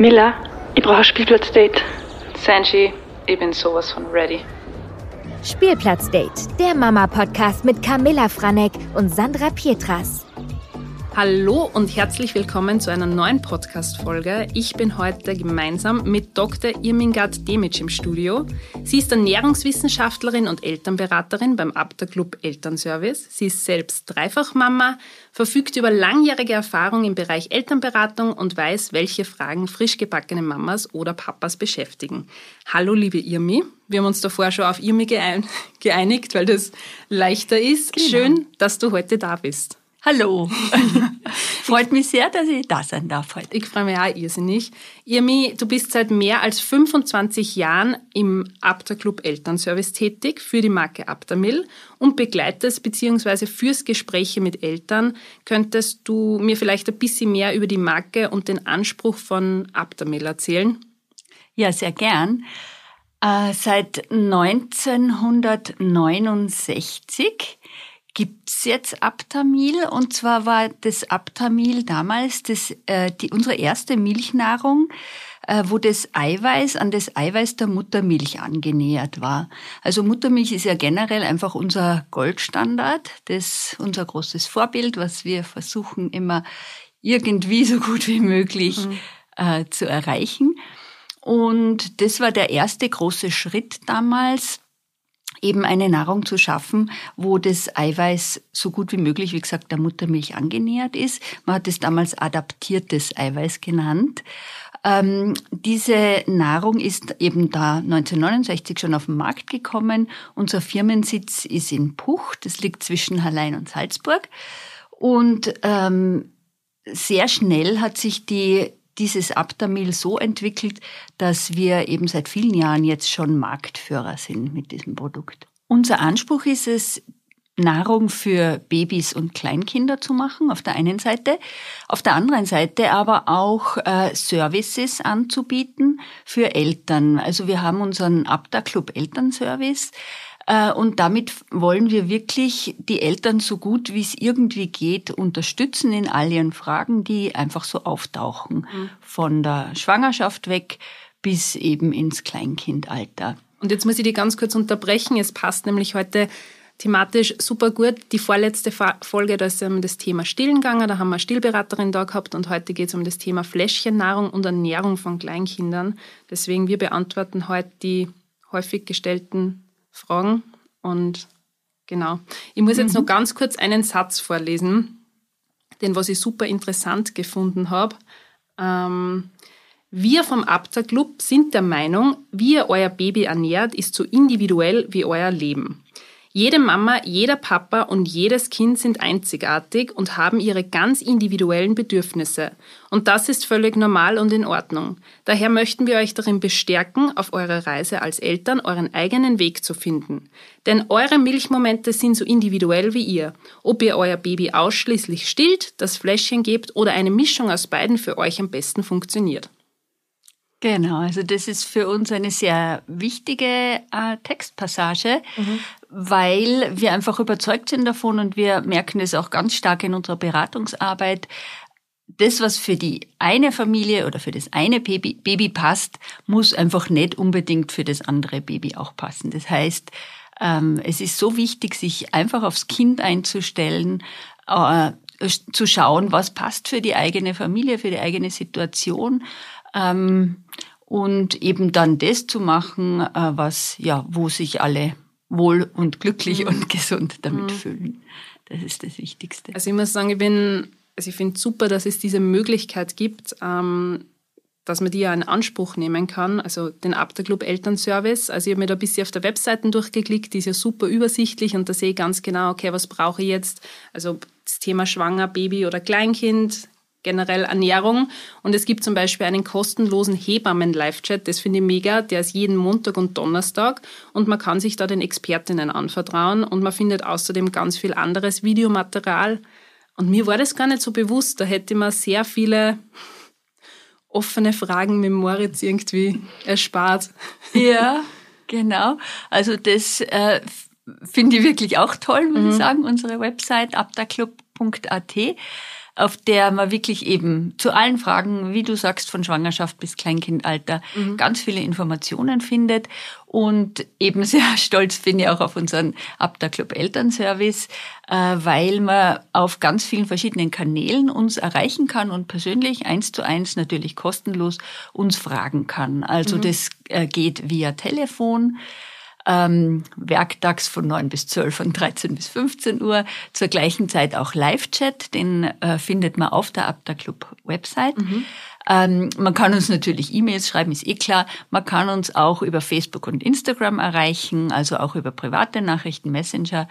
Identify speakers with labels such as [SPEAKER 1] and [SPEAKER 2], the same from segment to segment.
[SPEAKER 1] Miller, ich brauche ein Spielplatzdate.
[SPEAKER 2] Sanji, ich bin sowas von ready.
[SPEAKER 3] Spielplatzdate, der Mama-Podcast mit Camilla Franek und Sandra Pietras.
[SPEAKER 2] Hallo und herzlich willkommen zu einer neuen Podcast-Folge. Ich bin heute gemeinsam mit Dr. Irmingard Demic im Studio. Sie ist Ernährungswissenschaftlerin und Elternberaterin beim Abter Club Elternservice. Sie ist selbst Dreifachmama, verfügt über langjährige Erfahrung im Bereich Elternberatung und weiß, welche Fragen frisch gebackene Mamas oder Papas beschäftigen. Hallo, liebe Irmi. Wir haben uns davor schon auf Irmi geeinigt, weil das leichter ist. Genau. Schön, dass du heute da bist.
[SPEAKER 4] Hallo. Freut mich sehr, dass ich da sein darf heute.
[SPEAKER 2] Ich freue mich auch irrsinnig. Irmi, du bist seit mehr als 25 Jahren im Abter Club Elternservice tätig für die Marke Abtermill und begleitest bzw. führst Gespräche mit Eltern. Könntest du mir vielleicht ein bisschen mehr über die Marke und den Anspruch von Abtermill erzählen?
[SPEAKER 4] Ja, sehr gern. Äh, seit 1969 gibt's jetzt Aptamil und zwar war das Aptamil damals das, äh, die, unsere erste Milchnahrung, äh, wo das Eiweiß an das Eiweiß der Muttermilch angenähert war. Also Muttermilch ist ja generell einfach unser Goldstandard, das unser großes Vorbild, was wir versuchen immer irgendwie so gut wie möglich mhm. äh, zu erreichen. Und das war der erste große Schritt damals eben eine Nahrung zu schaffen, wo das Eiweiß so gut wie möglich, wie gesagt, der Muttermilch angenähert ist. Man hat es damals adaptiertes Eiweiß genannt. Ähm, diese Nahrung ist eben da 1969 schon auf den Markt gekommen. Unser Firmensitz ist in Puch, das liegt zwischen Hallein und Salzburg. Und ähm, sehr schnell hat sich die dieses Abtamil so entwickelt, dass wir eben seit vielen Jahren jetzt schon Marktführer sind mit diesem Produkt. Unser Anspruch ist es, Nahrung für Babys und Kleinkinder zu machen, auf der einen Seite. Auf der anderen Seite aber auch äh, Services anzubieten für Eltern. Also wir haben unseren Abda Club Elternservice. Äh, und damit wollen wir wirklich die Eltern so gut wie es irgendwie geht unterstützen in all ihren Fragen, die einfach so auftauchen. Mhm. Von der Schwangerschaft weg bis eben ins Kleinkindalter.
[SPEAKER 2] Und jetzt muss ich die ganz kurz unterbrechen. Es passt nämlich heute thematisch super gut. Die vorletzte Folge, da ist um das Thema Stillen gegangen, da haben wir eine Stillberaterin da gehabt und heute geht es um das Thema Fläschchennahrung und Ernährung von Kleinkindern. Deswegen, wir beantworten heute die häufig gestellten Fragen. Und genau. Ich muss jetzt mhm. noch ganz kurz einen Satz vorlesen, den was ich super interessant gefunden habe. Ähm, wir vom Abter Club sind der Meinung, wie ihr euer Baby ernährt, ist so individuell wie euer Leben. Jede Mama, jeder Papa und jedes Kind sind einzigartig und haben ihre ganz individuellen Bedürfnisse. Und das ist völlig normal und in Ordnung. Daher möchten wir euch darin bestärken, auf eurer Reise als Eltern euren eigenen Weg zu finden. Denn eure Milchmomente sind so individuell wie ihr. Ob ihr euer Baby ausschließlich stillt, das Fläschchen gebt oder eine Mischung aus beiden für euch am besten funktioniert.
[SPEAKER 4] Genau, also das ist für uns eine sehr wichtige äh, Textpassage, mhm. weil wir einfach überzeugt sind davon und wir merken es auch ganz stark in unserer Beratungsarbeit. Das, was für die eine Familie oder für das eine Baby, Baby passt, muss einfach nicht unbedingt für das andere Baby auch passen. Das heißt, ähm, es ist so wichtig, sich einfach aufs Kind einzustellen, äh, zu schauen, was passt für die eigene Familie, für die eigene Situation ähm, und eben dann das zu machen, äh, was ja, wo sich alle wohl und glücklich mhm. und gesund damit mhm. fühlen. Das ist das Wichtigste.
[SPEAKER 2] Also ich muss sagen, ich bin, also ich finde super, dass es diese Möglichkeit gibt, ähm, dass man die ja in Anspruch nehmen kann, also den Abterclub Elternservice. Also ich habe mir da ein bisschen auf der Webseite durchgeklickt, die ist ja super übersichtlich und da sehe ich ganz genau, okay, was brauche ich jetzt? Also das Thema Schwanger, Baby oder Kleinkind, generell Ernährung. Und es gibt zum Beispiel einen kostenlosen Hebammen-Live-Chat, das finde ich mega, der ist jeden Montag und Donnerstag und man kann sich da den Expertinnen anvertrauen und man findet außerdem ganz viel anderes Videomaterial. Und mir war das gar nicht so bewusst, da hätte man sehr viele offene Fragen mit Moritz irgendwie erspart.
[SPEAKER 4] Ja, genau. Also das äh, finde ich wirklich auch toll, muss mhm. ich sagen, unsere Website abdaclub.at auf der man wirklich eben zu allen Fragen, wie du sagst, von Schwangerschaft bis Kleinkindalter, mhm. ganz viele Informationen findet. Und eben sehr stolz bin ich auch auf unseren Abda Club Elternservice, äh, weil man auf ganz vielen verschiedenen Kanälen uns erreichen kann und persönlich eins zu eins natürlich kostenlos uns fragen kann. Also mhm. das äh, geht via Telefon ähm, werktags von 9 bis 12 und 13 bis 15 Uhr. Zur gleichen Zeit auch Live-Chat, den äh, findet man auf der Abda Club Website. Mhm. Ähm, man kann uns natürlich E-Mails schreiben, ist eh klar. Man kann uns auch über Facebook und Instagram erreichen, also auch über private Nachrichten, Messenger.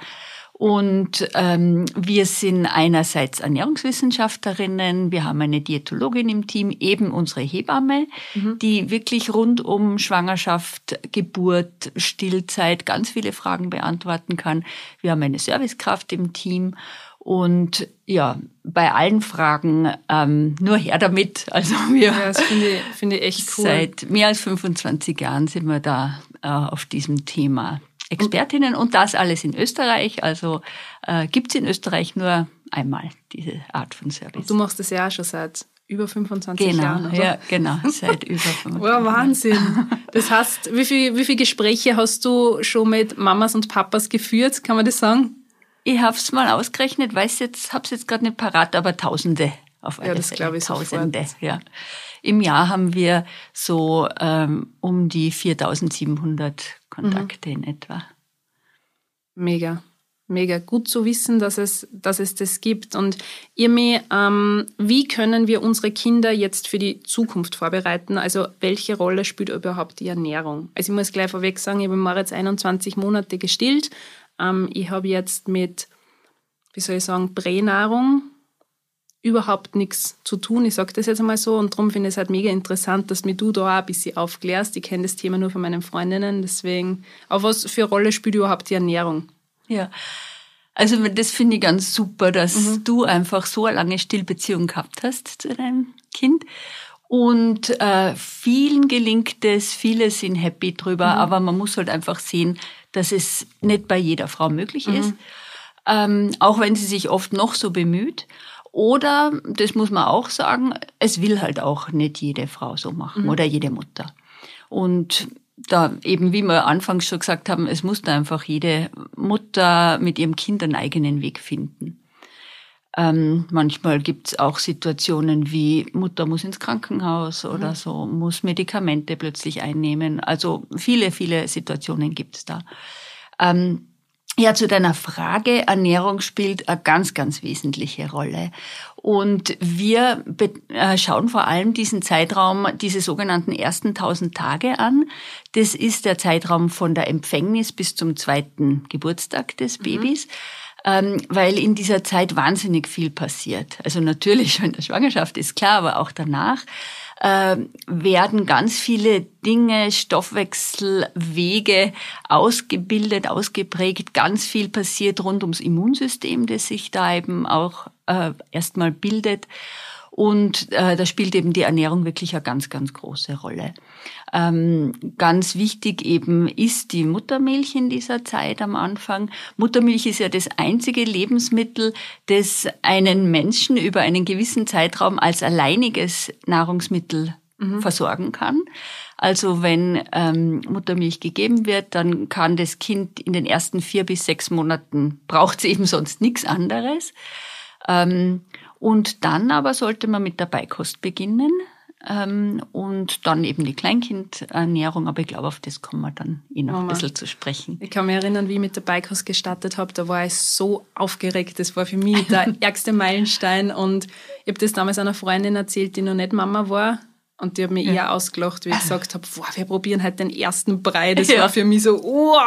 [SPEAKER 4] Und ähm, wir sind einerseits Ernährungswissenschaftlerinnen, wir haben eine Diätologin im Team, eben unsere Hebamme, mhm. die wirklich rund um Schwangerschaft, Geburt, Stillzeit ganz viele Fragen beantworten kann. Wir haben eine Servicekraft im Team und ja, bei allen Fragen ähm, nur her damit. Also wir
[SPEAKER 2] ja, das finde ich, finde ich echt cool.
[SPEAKER 4] Seit mehr als 25 Jahren sind wir da äh, auf diesem Thema Expertinnen und das alles in Österreich. Also äh, gibt es in Österreich nur einmal diese Art von Service.
[SPEAKER 2] Und du machst das ja auch schon seit über 25
[SPEAKER 4] genau,
[SPEAKER 2] Jahren.
[SPEAKER 4] Oder? Ja, genau, seit über
[SPEAKER 2] 25 Jahren. Wahnsinn. Das heißt, wie viele wie viel Gespräche hast du schon mit Mamas und Papas geführt? Kann man das sagen?
[SPEAKER 4] Ich habe es mal ausgerechnet, weiß jetzt, habe es jetzt gerade nicht parat, aber Tausende auf alle
[SPEAKER 2] Ja, das glaube ich
[SPEAKER 4] Tausende, sofort. ja. Im Jahr haben wir so ähm, um die 4700 Kontakte mhm. in etwa.
[SPEAKER 2] Mega. Mega gut zu wissen, dass es, dass es das gibt. Und Irmi, ähm, wie können wir unsere Kinder jetzt für die Zukunft vorbereiten? Also welche Rolle spielt überhaupt die Ernährung? Also ich muss gleich vorweg sagen, ich habe Moritz 21 Monate gestillt. Ähm, ich habe jetzt mit, wie soll ich sagen, Pränahrung überhaupt nichts zu tun. Ich sage das jetzt einmal so und darum finde ich es halt mega interessant, dass mir du da auch ein bisschen aufklärst. Ich kenne das Thema nur von meinen Freundinnen, deswegen. Aber was für eine Rolle spielt überhaupt die Ernährung?
[SPEAKER 4] Ja. Also das finde ich ganz super, dass mhm. du einfach so eine lange Stillbeziehung gehabt hast zu deinem Kind. Und äh, vielen gelingt es, viele sind happy drüber, mhm. aber man muss halt einfach sehen, dass es nicht bei jeder Frau möglich mhm. ist. Ähm, auch wenn sie sich oft noch so bemüht. Oder, das muss man auch sagen, es will halt auch nicht jede Frau so machen mhm. oder jede Mutter. Und da eben, wie wir anfangs schon gesagt haben, es muss da einfach jede Mutter mit ihrem Kind einen eigenen Weg finden. Ähm, manchmal gibt's auch Situationen wie Mutter muss ins Krankenhaus mhm. oder so, muss Medikamente plötzlich einnehmen. Also viele, viele Situationen gibt's da. Ähm, ja, zu deiner Frage, Ernährung spielt eine ganz, ganz wesentliche Rolle. Und wir äh, schauen vor allem diesen Zeitraum, diese sogenannten ersten 1000 Tage an. Das ist der Zeitraum von der Empfängnis bis zum zweiten Geburtstag des mhm. Babys. Mhm weil in dieser Zeit wahnsinnig viel passiert. Also natürlich, wenn der Schwangerschaft ist klar, aber auch danach äh, werden ganz viele Dinge, Stoffwechselwege ausgebildet, ausgeprägt. Ganz viel passiert rund ums Immunsystem, das sich da eben auch äh, erstmal bildet. Und äh, da spielt eben die Ernährung wirklich eine ganz, ganz große Rolle. Ähm, ganz wichtig eben ist die Muttermilch in dieser Zeit am Anfang. Muttermilch ist ja das einzige Lebensmittel, das einen Menschen über einen gewissen Zeitraum als alleiniges Nahrungsmittel mhm. versorgen kann. Also wenn ähm, Muttermilch gegeben wird, dann kann das Kind in den ersten vier bis sechs Monaten braucht es eben sonst nichts anderes. Ähm, und dann aber sollte man mit der Beikost beginnen ähm, und dann eben die Kleinkindernährung. Aber ich glaube, auf das kommen wir dann eh noch Mama. ein bisschen zu sprechen.
[SPEAKER 2] Ich kann mich erinnern, wie ich mit der Beikost gestartet habe. Da war ich so aufgeregt. Das war für mich der ärgste Meilenstein. Und ich habe das damals einer Freundin erzählt, die noch nicht Mama war. Und die hat mich ja. eher ausgelacht, wie ich gesagt habe, boah, wir probieren halt den ersten Brei. Das ja. war für mich so, oh.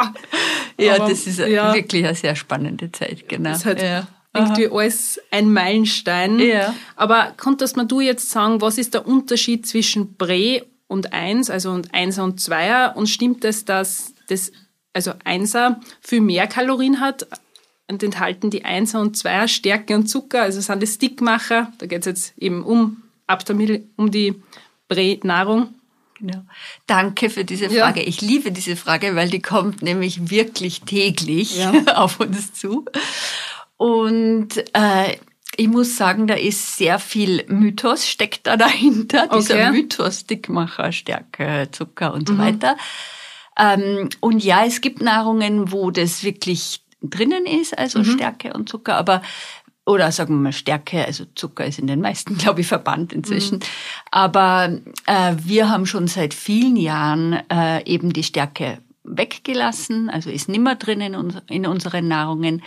[SPEAKER 4] Ja, Aber, das ist ja. wirklich eine sehr spannende Zeit, genau. Das hat
[SPEAKER 2] ja irgendwie Aha. alles ein Meilenstein. Ja. Aber konntest man du jetzt sagen, was ist der Unterschied zwischen Prä und Eins, also und Einser und Zweier? Und stimmt es, dass das, also Einser viel mehr Kalorien hat und enthalten die Einser und Zweier Stärke und Zucker, also sind das Stickmacher, da geht es jetzt eben um Abtamil, um die Pränahrung?
[SPEAKER 4] Genau. Danke für diese Frage. Ja. Ich liebe diese Frage, weil die kommt nämlich wirklich täglich ja. auf uns zu. Und äh, ich muss sagen, da ist sehr viel Mythos steckt da dahinter. Okay. Dieser Mythos Dickmacher, Stärke, Zucker und so mhm. weiter. Ähm, und ja, es gibt Nahrungen, wo das wirklich drinnen ist, also mhm. Stärke und Zucker, aber oder sagen wir mal Stärke, also Zucker ist in den meisten, glaube ich, verbannt inzwischen. Mhm. Aber äh, wir haben schon seit vielen Jahren äh, eben die Stärke weggelassen, also ist nimmer drin in, in unseren Nahrungen.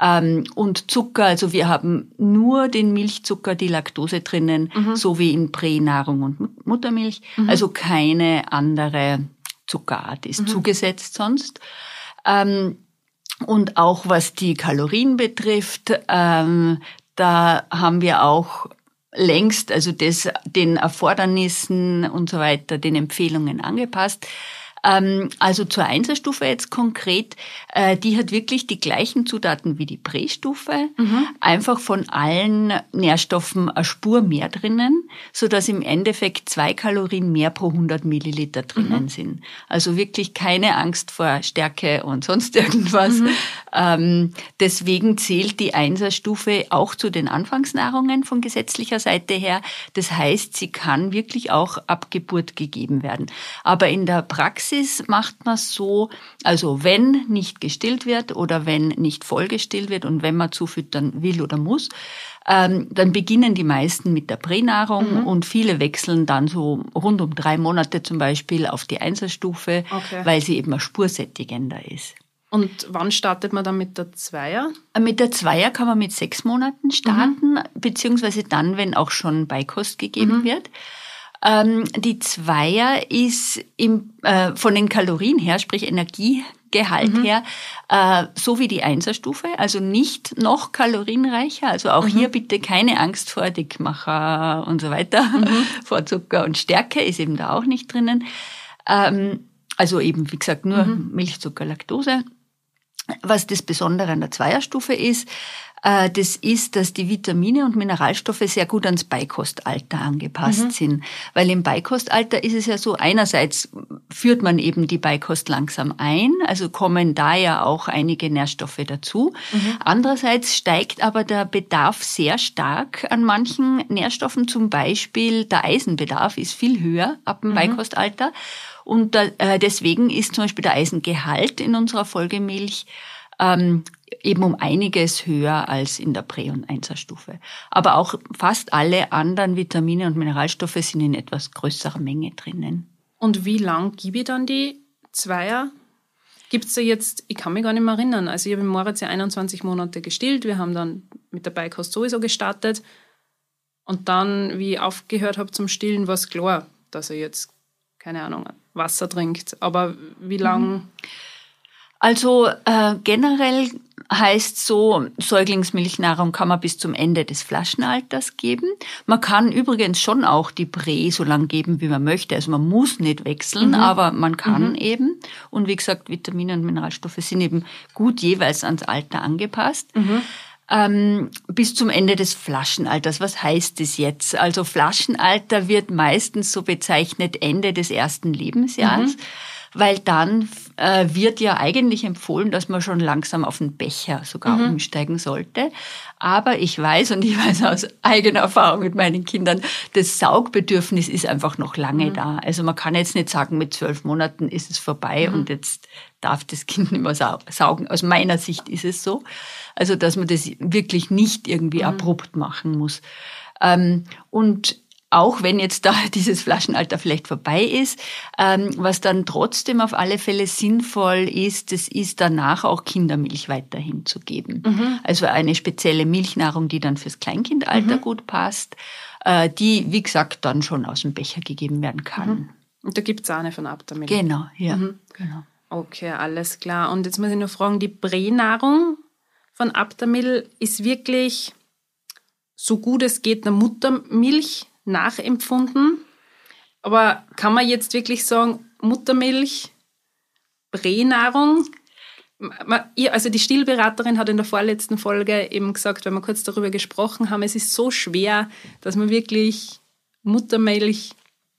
[SPEAKER 4] Ähm, und Zucker, also wir haben nur den Milchzucker, die Laktose drinnen, mhm. so wie in Pränahrung und Muttermilch, mhm. also keine andere Zuckerart ist mhm. zugesetzt sonst. Ähm, und auch was die Kalorien betrifft, ähm, da haben wir auch längst, also das, den Erfordernissen und so weiter, den Empfehlungen angepasst. Ähm, also zur Einserstufe jetzt konkret, äh, die hat wirklich die gleichen Zutaten wie die Prästufe, mhm. einfach von allen Nährstoffen eine Spur mehr drinnen, so dass im Endeffekt zwei Kalorien mehr pro 100 Milliliter drinnen mhm. sind. Also wirklich keine Angst vor Stärke und sonst irgendwas. Mhm. Ähm, deswegen zählt die Einserstufe auch zu den Anfangsnahrungen von gesetzlicher Seite her. Das heißt, sie kann wirklich auch ab Geburt gegeben werden. Aber in der Praxis Praxis macht man so, also wenn nicht gestillt wird oder wenn nicht voll gestillt wird und wenn man zufüttern will oder muss, ähm, dann beginnen die meisten mit der Pränahrung mhm. und viele wechseln dann so rund um drei Monate zum Beispiel auf die Einserstufe, okay. weil sie eben spursättigender ist.
[SPEAKER 2] Und wann startet man dann mit der Zweier?
[SPEAKER 4] Mit der Zweier kann man mit sechs Monaten starten, mhm. beziehungsweise dann, wenn auch schon Beikost gegeben mhm. wird. Ähm, die Zweier ist im, äh, von den Kalorien her, sprich Energiegehalt mhm. her, äh, so wie die Einserstufe, also nicht noch kalorienreicher. Also auch mhm. hier bitte keine Angst vor Dickmacher und so weiter, mhm. vor Zucker und Stärke ist eben da auch nicht drinnen. Ähm, also eben, wie gesagt, nur mhm. Milchzucker, Laktose. Was das Besondere an der Zweierstufe ist, das ist, dass die Vitamine und Mineralstoffe sehr gut ans Beikostalter angepasst mhm. sind. Weil im Beikostalter ist es ja so, einerseits führt man eben die Beikost langsam ein, also kommen da ja auch einige Nährstoffe dazu. Mhm. Andererseits steigt aber der Bedarf sehr stark an manchen Nährstoffen, zum Beispiel der Eisenbedarf ist viel höher ab dem mhm. Beikostalter. Und da, äh, deswegen ist zum Beispiel der Eisengehalt in unserer Folgemilch ähm, eben um einiges höher als in der Prä- und Einserstufe. Aber auch fast alle anderen Vitamine und Mineralstoffe sind in etwas größerer Menge drinnen.
[SPEAKER 2] Und wie lang gebe ich dann die Zweier? Gibt es da jetzt, ich kann mich gar nicht mehr erinnern, also ich habe im Moritz ja 21 Monate gestillt, wir haben dann mit der Beikost sowieso gestartet und dann, wie ich aufgehört habe zum Stillen, war es klar, dass er jetzt, keine Ahnung, Wasser trinkt. Aber wie lang... Mhm.
[SPEAKER 4] Also äh, generell heißt so, Säuglingsmilchnahrung kann man bis zum Ende des Flaschenalters geben. Man kann übrigens schon auch die Prä so lang geben, wie man möchte. Also man muss nicht wechseln, mhm. aber man kann mhm. eben. Und wie gesagt, Vitamine und Mineralstoffe sind eben gut jeweils ans Alter angepasst. Mhm. Ähm, bis zum Ende des Flaschenalters. Was heißt das jetzt? Also Flaschenalter wird meistens so bezeichnet Ende des ersten Lebensjahres. Mhm weil dann äh, wird ja eigentlich empfohlen, dass man schon langsam auf den Becher sogar mhm. umsteigen sollte. Aber ich weiß und ich weiß aus eigener Erfahrung mit meinen Kindern, das Saugbedürfnis ist einfach noch lange mhm. da. Also man kann jetzt nicht sagen, mit zwölf Monaten ist es vorbei mhm. und jetzt darf das Kind nicht mehr saugen. Aus meiner Sicht ist es so. Also dass man das wirklich nicht irgendwie mhm. abrupt machen muss. Ähm, und auch wenn jetzt da dieses Flaschenalter vielleicht vorbei ist, ähm, was dann trotzdem auf alle Fälle sinnvoll ist, das ist danach auch Kindermilch weiterhin zu geben. Mhm. Also eine spezielle Milchnahrung, die dann fürs Kleinkindalter mhm. gut passt, äh, die, wie gesagt, dann schon aus dem Becher gegeben werden kann. Mhm.
[SPEAKER 2] Und da gibt's Sahne von Abtamil.
[SPEAKER 4] Genau, ja. Mhm. Genau.
[SPEAKER 2] Okay, alles klar. Und jetzt muss ich noch fragen, die Pränahrung von Abtamil ist wirklich so gut es geht eine Muttermilch nachempfunden. Aber kann man jetzt wirklich sagen, Muttermilch, Pränahrung? Also die Stillberaterin hat in der vorletzten Folge eben gesagt, wenn wir kurz darüber gesprochen haben, es ist so schwer, dass man wirklich Muttermilch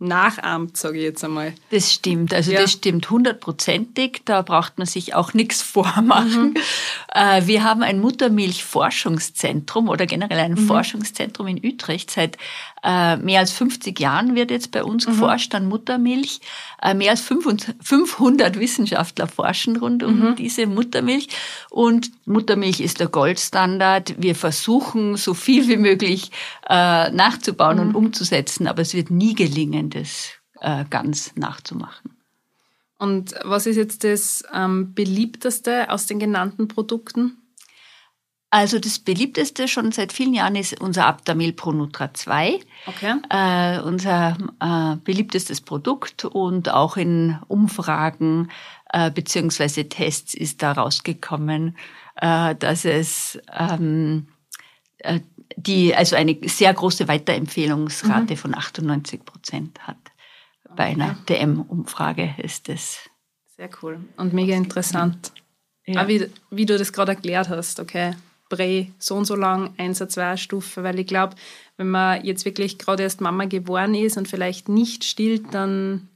[SPEAKER 2] nachahmt, sage ich jetzt einmal.
[SPEAKER 4] Das stimmt, also ja. das stimmt hundertprozentig. Da braucht man sich auch nichts vormachen. Mhm. Äh, wir haben ein Muttermilchforschungszentrum oder generell ein mhm. Forschungszentrum in Utrecht. Seit äh, mehr als 50 Jahren wird jetzt bei uns mhm. geforscht an Muttermilch. Äh, mehr als 500 Wissenschaftler forschen rund um mhm. diese Muttermilch. Und Muttermilch ist der Goldstandard. Wir versuchen, so viel wie möglich nachzubauen und mhm. umzusetzen, aber es wird nie gelingen das äh, ganz nachzumachen.
[SPEAKER 2] Und was ist jetzt das ähm, beliebteste aus den genannten Produkten?
[SPEAKER 4] Also das beliebteste schon seit vielen Jahren ist unser Aptamil Pro Nutra 2. Okay. Äh, unser äh, beliebtestes Produkt und auch in Umfragen äh, beziehungsweise Tests ist da rausgekommen, äh, dass es ähm, äh, die also eine sehr große Weiterempfehlungsrate mhm. von 98 Prozent hat. Bei okay. einer DM-Umfrage ist das.
[SPEAKER 2] Sehr cool und mega interessant. Ja. Auch wie, wie du das gerade erklärt hast, okay, Prä so und so lang, 1 2 Stufe, weil ich glaube, wenn man jetzt wirklich gerade erst Mama geworden ist und vielleicht nicht stillt, dann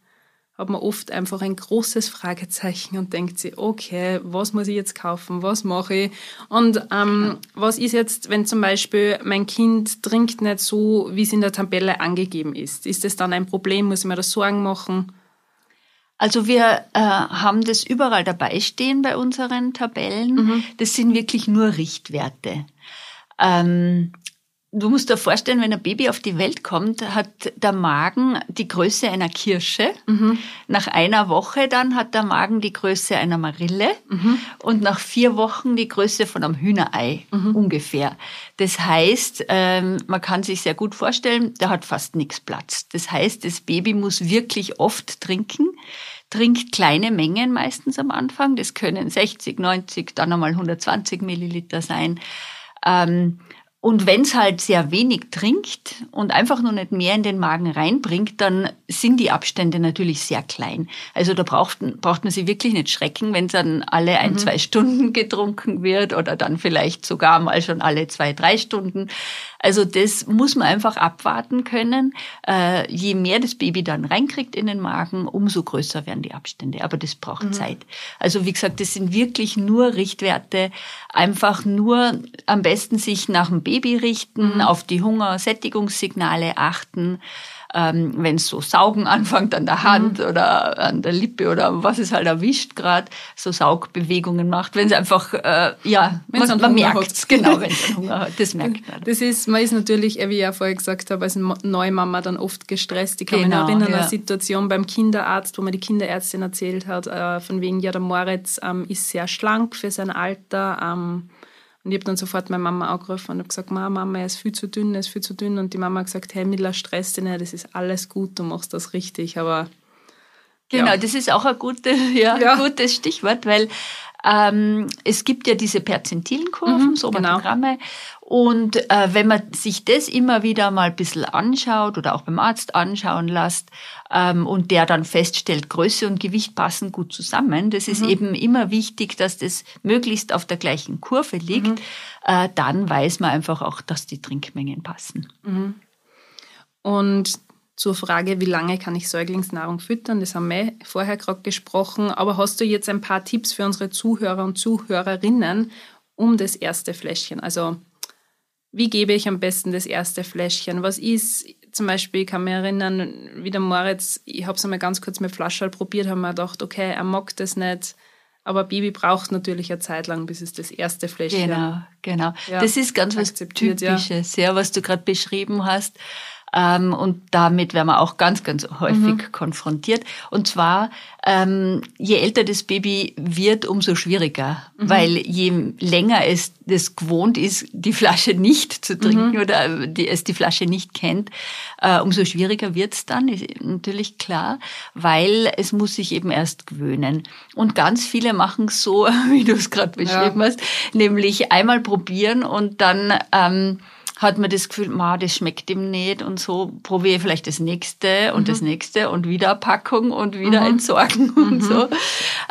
[SPEAKER 2] hat man oft einfach ein großes Fragezeichen und denkt sich, okay, was muss ich jetzt kaufen, was mache ich? Und ähm, was ist jetzt, wenn zum Beispiel mein Kind trinkt nicht so, wie es in der Tabelle angegeben ist? Ist das dann ein Problem? Muss ich mir da Sorgen machen?
[SPEAKER 4] Also wir äh, haben das überall dabei stehen bei unseren Tabellen. Mhm. Das sind wirklich nur Richtwerte. Ähm, Du musst dir vorstellen, wenn ein Baby auf die Welt kommt, hat der Magen die Größe einer Kirsche. Mhm. Nach einer Woche dann hat der Magen die Größe einer Marille mhm. und nach vier Wochen die Größe von einem Hühnerei mhm. ungefähr. Das heißt, ähm, man kann sich sehr gut vorstellen, da hat fast nichts Platz. Das heißt, das Baby muss wirklich oft trinken trinkt kleine Mengen meistens am Anfang. Das können 60, 90, dann einmal 120 Milliliter sein. Ähm, und wenn es halt sehr wenig trinkt und einfach nur nicht mehr in den Magen reinbringt, dann sind die Abstände natürlich sehr klein. Also da braucht, braucht man sich wirklich nicht schrecken, wenn es dann alle ein, mhm. zwei Stunden getrunken wird oder dann vielleicht sogar mal schon alle zwei, drei Stunden. Also das muss man einfach abwarten können. Äh, je mehr das Baby dann reinkriegt in den Magen, umso größer werden die Abstände. Aber das braucht mhm. Zeit. Also wie gesagt, das sind wirklich nur Richtwerte. Einfach nur am besten sich nach dem Baby richten, mhm. auf die Hungersättigungssignale achten ähm, wenn es so Saugen anfängt an der Hand mhm. oder an der Lippe oder was es halt erwischt gerade, so Saugbewegungen macht, wenn es einfach, äh, ja, wenn's man, man merkt es, genau, wenn es Hunger hat, das merkt man.
[SPEAKER 2] Das ist, man ist natürlich, wie ich ja vorher gesagt habe, als Neumama dann oft gestresst. Ich kann genau, mich erinnern an eine Situation beim Kinderarzt, wo mir die Kinderärztin erzählt hat, äh, von wegen, ja, der Moritz ähm, ist sehr schlank für sein Alter, ähm, und ich habe dann sofort meine Mama angerufen und habe gesagt, Mama, er ist viel zu dünn, er ist viel zu dünn. Und die Mama hat gesagt, hey Mila, stress dich nicht, das ist alles gut, du machst das richtig. Aber
[SPEAKER 4] Genau, ja. das ist auch ein gute, ja, ja. gutes Stichwort, weil ähm, es gibt ja diese Perzentilenkurven, mhm, Somatogramme. Genau. Und äh, wenn man sich das immer wieder mal ein bisschen anschaut oder auch beim Arzt anschauen lässt ähm, und der dann feststellt, Größe und Gewicht passen gut zusammen, das ist mhm. eben immer wichtig, dass das möglichst auf der gleichen Kurve liegt, mhm. äh, dann weiß man einfach auch, dass die Trinkmengen passen.
[SPEAKER 2] Mhm. Und zur Frage, wie lange kann ich Säuglingsnahrung füttern, das haben wir vorher gerade gesprochen, aber hast du jetzt ein paar Tipps für unsere Zuhörer und Zuhörerinnen um das erste Fläschchen? Also wie gebe ich am besten das erste Fläschchen? Was ist zum Beispiel, ich kann mich erinnern, wie der Moritz, ich habe es einmal ganz kurz mit Flasche probiert, haben wir gedacht, okay, er mag das nicht. Aber Baby braucht natürlich eine Zeit lang, bis es das erste Fläschchen.
[SPEAKER 4] Genau, genau. Ja, das ist ganz was Typisches, ja. ja, was du gerade beschrieben hast. Ähm, und damit werden wir auch ganz, ganz häufig mhm. konfrontiert. Und zwar, ähm, je älter das Baby wird, umso schwieriger. Mhm. Weil je länger es das gewohnt ist, die Flasche nicht zu trinken mhm. oder die, es die Flasche nicht kennt, äh, umso schwieriger wird's dann, ist natürlich klar, weil es muss sich eben erst gewöhnen. Und ganz viele machen so, wie du es gerade beschrieben ja. hast, nämlich einmal probieren und dann ähm, hat man das Gefühl, ma, das schmeckt ihm nicht und so probiere ich vielleicht das nächste und mhm. das nächste und wieder Packung und wieder mhm. entsorgen und mhm. so.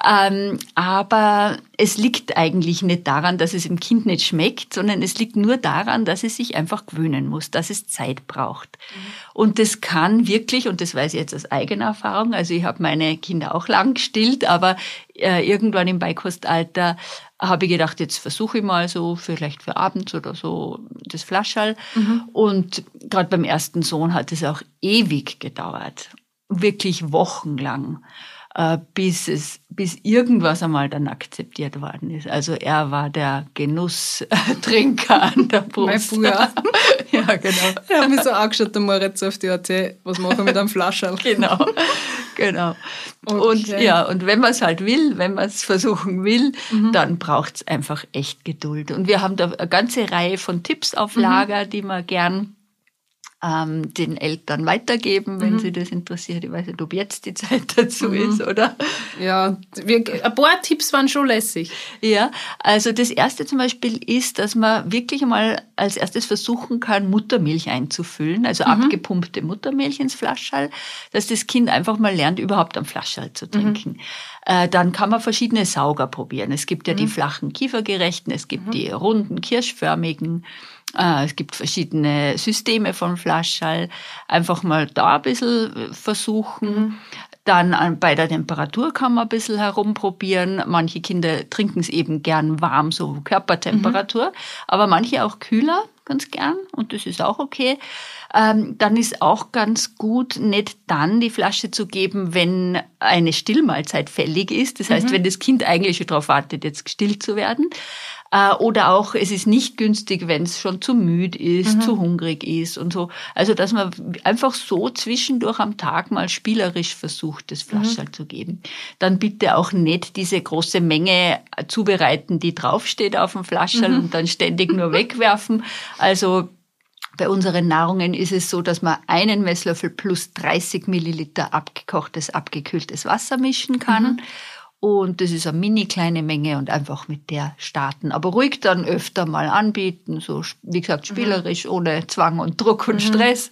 [SPEAKER 4] Ähm, aber es liegt eigentlich nicht daran, dass es dem Kind nicht schmeckt, sondern es liegt nur daran, dass es sich einfach gewöhnen muss, dass es Zeit braucht. Mhm. Und das kann wirklich, und das weiß ich jetzt aus eigener Erfahrung, also ich habe meine Kinder auch lang gestillt, aber äh, irgendwann im Beikostalter habe ich gedacht, jetzt versuche ich mal so, vielleicht für abends oder so, das Flaschall. Mhm. Und gerade beim ersten Sohn hat es auch ewig gedauert, wirklich wochenlang. Äh, bis es, bis irgendwas einmal dann akzeptiert worden ist. Also er war der Genusstrinker an der Brust.
[SPEAKER 2] Mein Bruder.
[SPEAKER 4] ja, genau.
[SPEAKER 2] Er hat mich so angeschaut, der Moritz auf die AT, was machen wir mit einem Flascherl?
[SPEAKER 4] genau, genau. Okay. Und ja, und wenn man es halt will, wenn man es versuchen will, mhm. dann braucht es einfach echt Geduld. Und wir haben da eine ganze Reihe von Tipps auf mhm. Lager, mhm. die man gern ähm, den Eltern weitergeben, wenn mhm. sie das interessiert. Ich weiß nicht, ob jetzt die Zeit dazu mhm. ist, oder?
[SPEAKER 2] Ja, wir, ein paar Tipps waren schon lässig.
[SPEAKER 4] Ja, also das erste zum Beispiel ist, dass man wirklich mal als erstes versuchen kann, Muttermilch einzufüllen, also mhm. abgepumpte Muttermilch ins Flaschall, dass das Kind einfach mal lernt, überhaupt am Flaschall zu trinken. Mhm. Äh, dann kann man verschiedene Sauger probieren. Es gibt ja die mhm. flachen kiefergerechten, es gibt mhm. die runden kirschförmigen. Äh, es gibt verschiedene Systeme von Flaschall. Einfach mal da ein bisschen versuchen. Mhm. Dann bei der Temperatur kann man ein bisschen herumprobieren. Manche Kinder trinken es eben gern warm, so Körpertemperatur, mhm. aber manche auch kühler, ganz gern und das ist auch okay. Ähm, dann ist auch ganz gut, nicht dann die Flasche zu geben, wenn eine Stillmahlzeit fällig ist. Das heißt, mhm. wenn das Kind eigentlich schon darauf wartet, jetzt gestillt zu werden, äh, oder auch, es ist nicht günstig, wenn es schon zu müde ist, mhm. zu hungrig ist und so. Also, dass man einfach so zwischendurch am Tag mal spielerisch versucht, das Flaschall mhm. zu geben. Dann bitte auch nicht diese große Menge zubereiten, die draufsteht auf dem Flaschall mhm. und dann ständig nur wegwerfen. Also, bei unseren Nahrungen ist es so, dass man einen Messlöffel plus 30 Milliliter abgekochtes, abgekühltes Wasser mischen kann. Mhm. Und das ist eine mini kleine Menge und einfach mit der starten. Aber ruhig dann öfter mal anbieten, so wie gesagt spielerisch, mhm. ohne Zwang und Druck und mhm. Stress.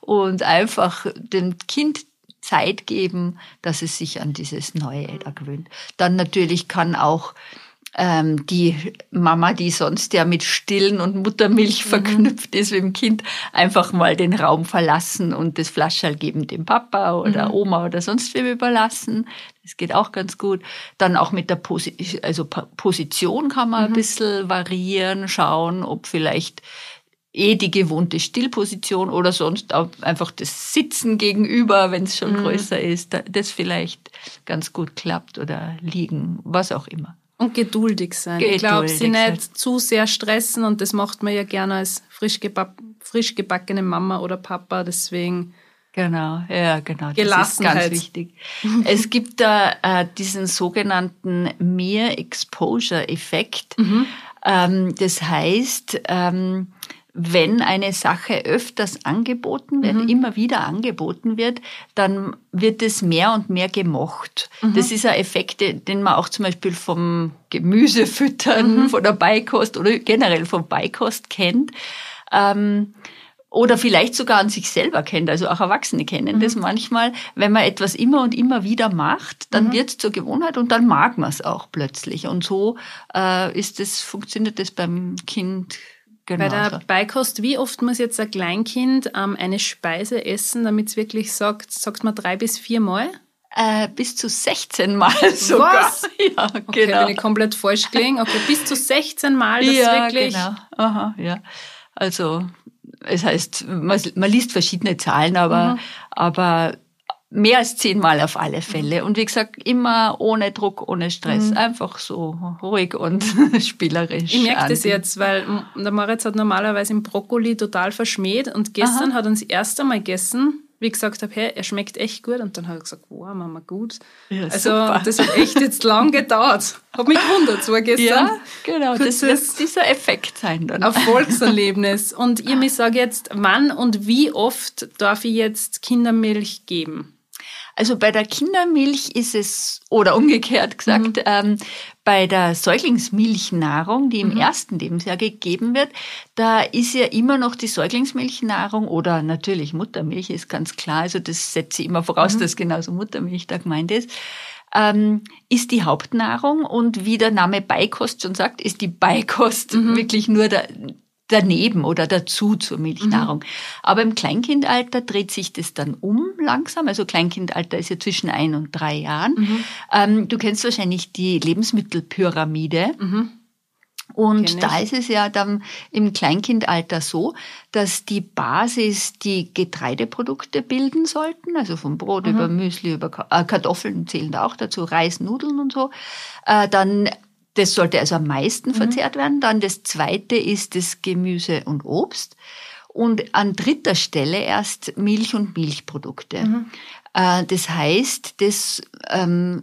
[SPEAKER 4] Und einfach dem Kind Zeit geben, dass es sich an dieses Neue da gewöhnt. Dann natürlich kann auch ähm, die Mama, die sonst ja mit Stillen und Muttermilch mhm. verknüpft ist mit dem Kind, einfach mal den Raum verlassen und das Flaschall geben dem Papa oder mhm. Oma oder sonst wem überlassen. Das geht auch ganz gut. Dann auch mit der Posi also Position kann man mhm. ein bisschen variieren, schauen, ob vielleicht eh die gewohnte Stillposition oder sonst auch einfach das Sitzen gegenüber, wenn es schon mhm. größer ist, das vielleicht ganz gut klappt oder liegen, was auch immer.
[SPEAKER 2] Und geduldig sein. Geduldig ich glaube, sie nicht zu sehr stressen und das macht man ja gerne als frisch, frisch gebackene Mama oder Papa, deswegen.
[SPEAKER 4] Genau, ja, genau.
[SPEAKER 2] Das ist
[SPEAKER 4] ganz wichtig. es gibt da äh, diesen sogenannten Mere Exposure Effekt. Mhm. Ähm, das heißt, ähm, wenn eine Sache öfters angeboten wird, mhm. immer wieder angeboten wird, dann wird es mehr und mehr gemocht. Mhm. Das ist ein Effekt, den man auch zum Beispiel vom Gemüsefüttern, mhm. von der Beikost oder generell vom Beikost kennt. Ähm, oder vielleicht sogar an sich selber kennt, also auch Erwachsene kennen mhm. das manchmal. Wenn man etwas immer und immer wieder macht, dann mhm. wird es zur Gewohnheit und dann mag man es auch plötzlich. Und so äh, ist es, funktioniert das beim Kind
[SPEAKER 2] Genau. Bei der Beikost, wie oft muss jetzt ein Kleinkind ähm, eine Speise essen, damit es wirklich sagt, sagt man drei bis vier Mal?
[SPEAKER 4] Äh, bis zu 16 Mal sogar.
[SPEAKER 2] Was? Ja, okay, genau. bin ich komplett falsch gelegen. Okay, bis zu 16 Mal, das ja, wirklich.
[SPEAKER 4] Genau. Aha, ja. Also, es heißt, man, man liest verschiedene Zahlen, aber, mhm. aber Mehr als zehnmal auf alle Fälle. Und wie gesagt, immer ohne Druck, ohne Stress. Mhm. Einfach so ruhig und spielerisch.
[SPEAKER 2] Ich merke das jetzt, weil der Moritz hat normalerweise im Brokkoli total verschmäht und gestern Aha. hat er das erste Mal gegessen, wie ich gesagt habe, hey, er schmeckt echt gut. Und dann hat er gesagt, wow, Mama, gut. Ja, also super. das hat echt jetzt lang gedauert. Hat mich gewundert, so gestern. Ja,
[SPEAKER 4] genau, das wird dieser Effekt sein dann.
[SPEAKER 2] Erfolgserlebnis. Und ihr mir sagt jetzt, wann und wie oft darf ich jetzt Kindermilch geben?
[SPEAKER 4] Also bei der Kindermilch ist es, oder umgekehrt gesagt, mhm. ähm, bei der Säuglingsmilchnahrung, die im mhm. ersten Lebensjahr gegeben wird, da ist ja immer noch die Säuglingsmilchnahrung oder natürlich Muttermilch ist ganz klar, also das setze ich immer voraus, mhm. dass genauso Muttermilch da gemeint ist. ähm, ist die Hauptnahrung und wie der Name Beikost schon sagt, ist die Beikost mhm. wirklich nur der, daneben oder dazu zur Milchnahrung. Mhm. Aber im Kleinkindalter dreht sich das dann um langsam. Also Kleinkindalter ist ja zwischen ein und drei Jahren. Mhm. Ähm, du kennst wahrscheinlich die Lebensmittelpyramide. Mhm. Und da ist es ja dann im Kleinkindalter so, dass die Basis die Getreideprodukte bilden sollten, also vom Brot mhm. über Müsli, über äh, Kartoffeln zählen da auch dazu, Reis, Nudeln und so. Äh, dann das sollte also am meisten mhm. verzehrt werden. Dann das zweite ist das Gemüse und Obst. Und an dritter Stelle erst Milch und Milchprodukte. Mhm. Äh, das heißt, das ähm,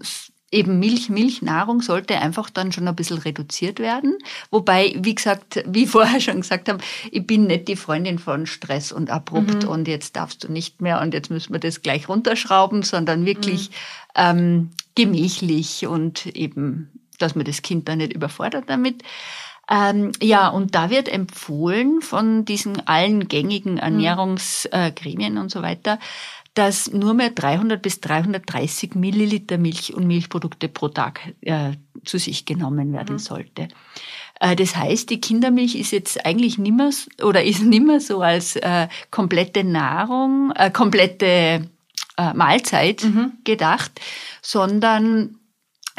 [SPEAKER 4] eben Milch, Milchnahrung sollte einfach dann schon ein bisschen reduziert werden. Wobei, wie gesagt, wie vorher schon gesagt habe, ich bin nicht die Freundin von Stress und abrupt mhm. und jetzt darfst du nicht mehr und jetzt müssen wir das gleich runterschrauben, sondern wirklich mhm. ähm, gemächlich und eben dass man das Kind da nicht überfordert damit. Ähm, ja, und da wird empfohlen von diesen allen gängigen mhm. Ernährungsgremien und so weiter, dass nur mehr 300 bis 330 Milliliter Milch und Milchprodukte pro Tag äh, zu sich genommen werden mhm. sollte. Äh, das heißt, die Kindermilch ist jetzt eigentlich nimmer oder ist nimmer so als äh, komplette Nahrung, äh, komplette äh, Mahlzeit mhm. gedacht, sondern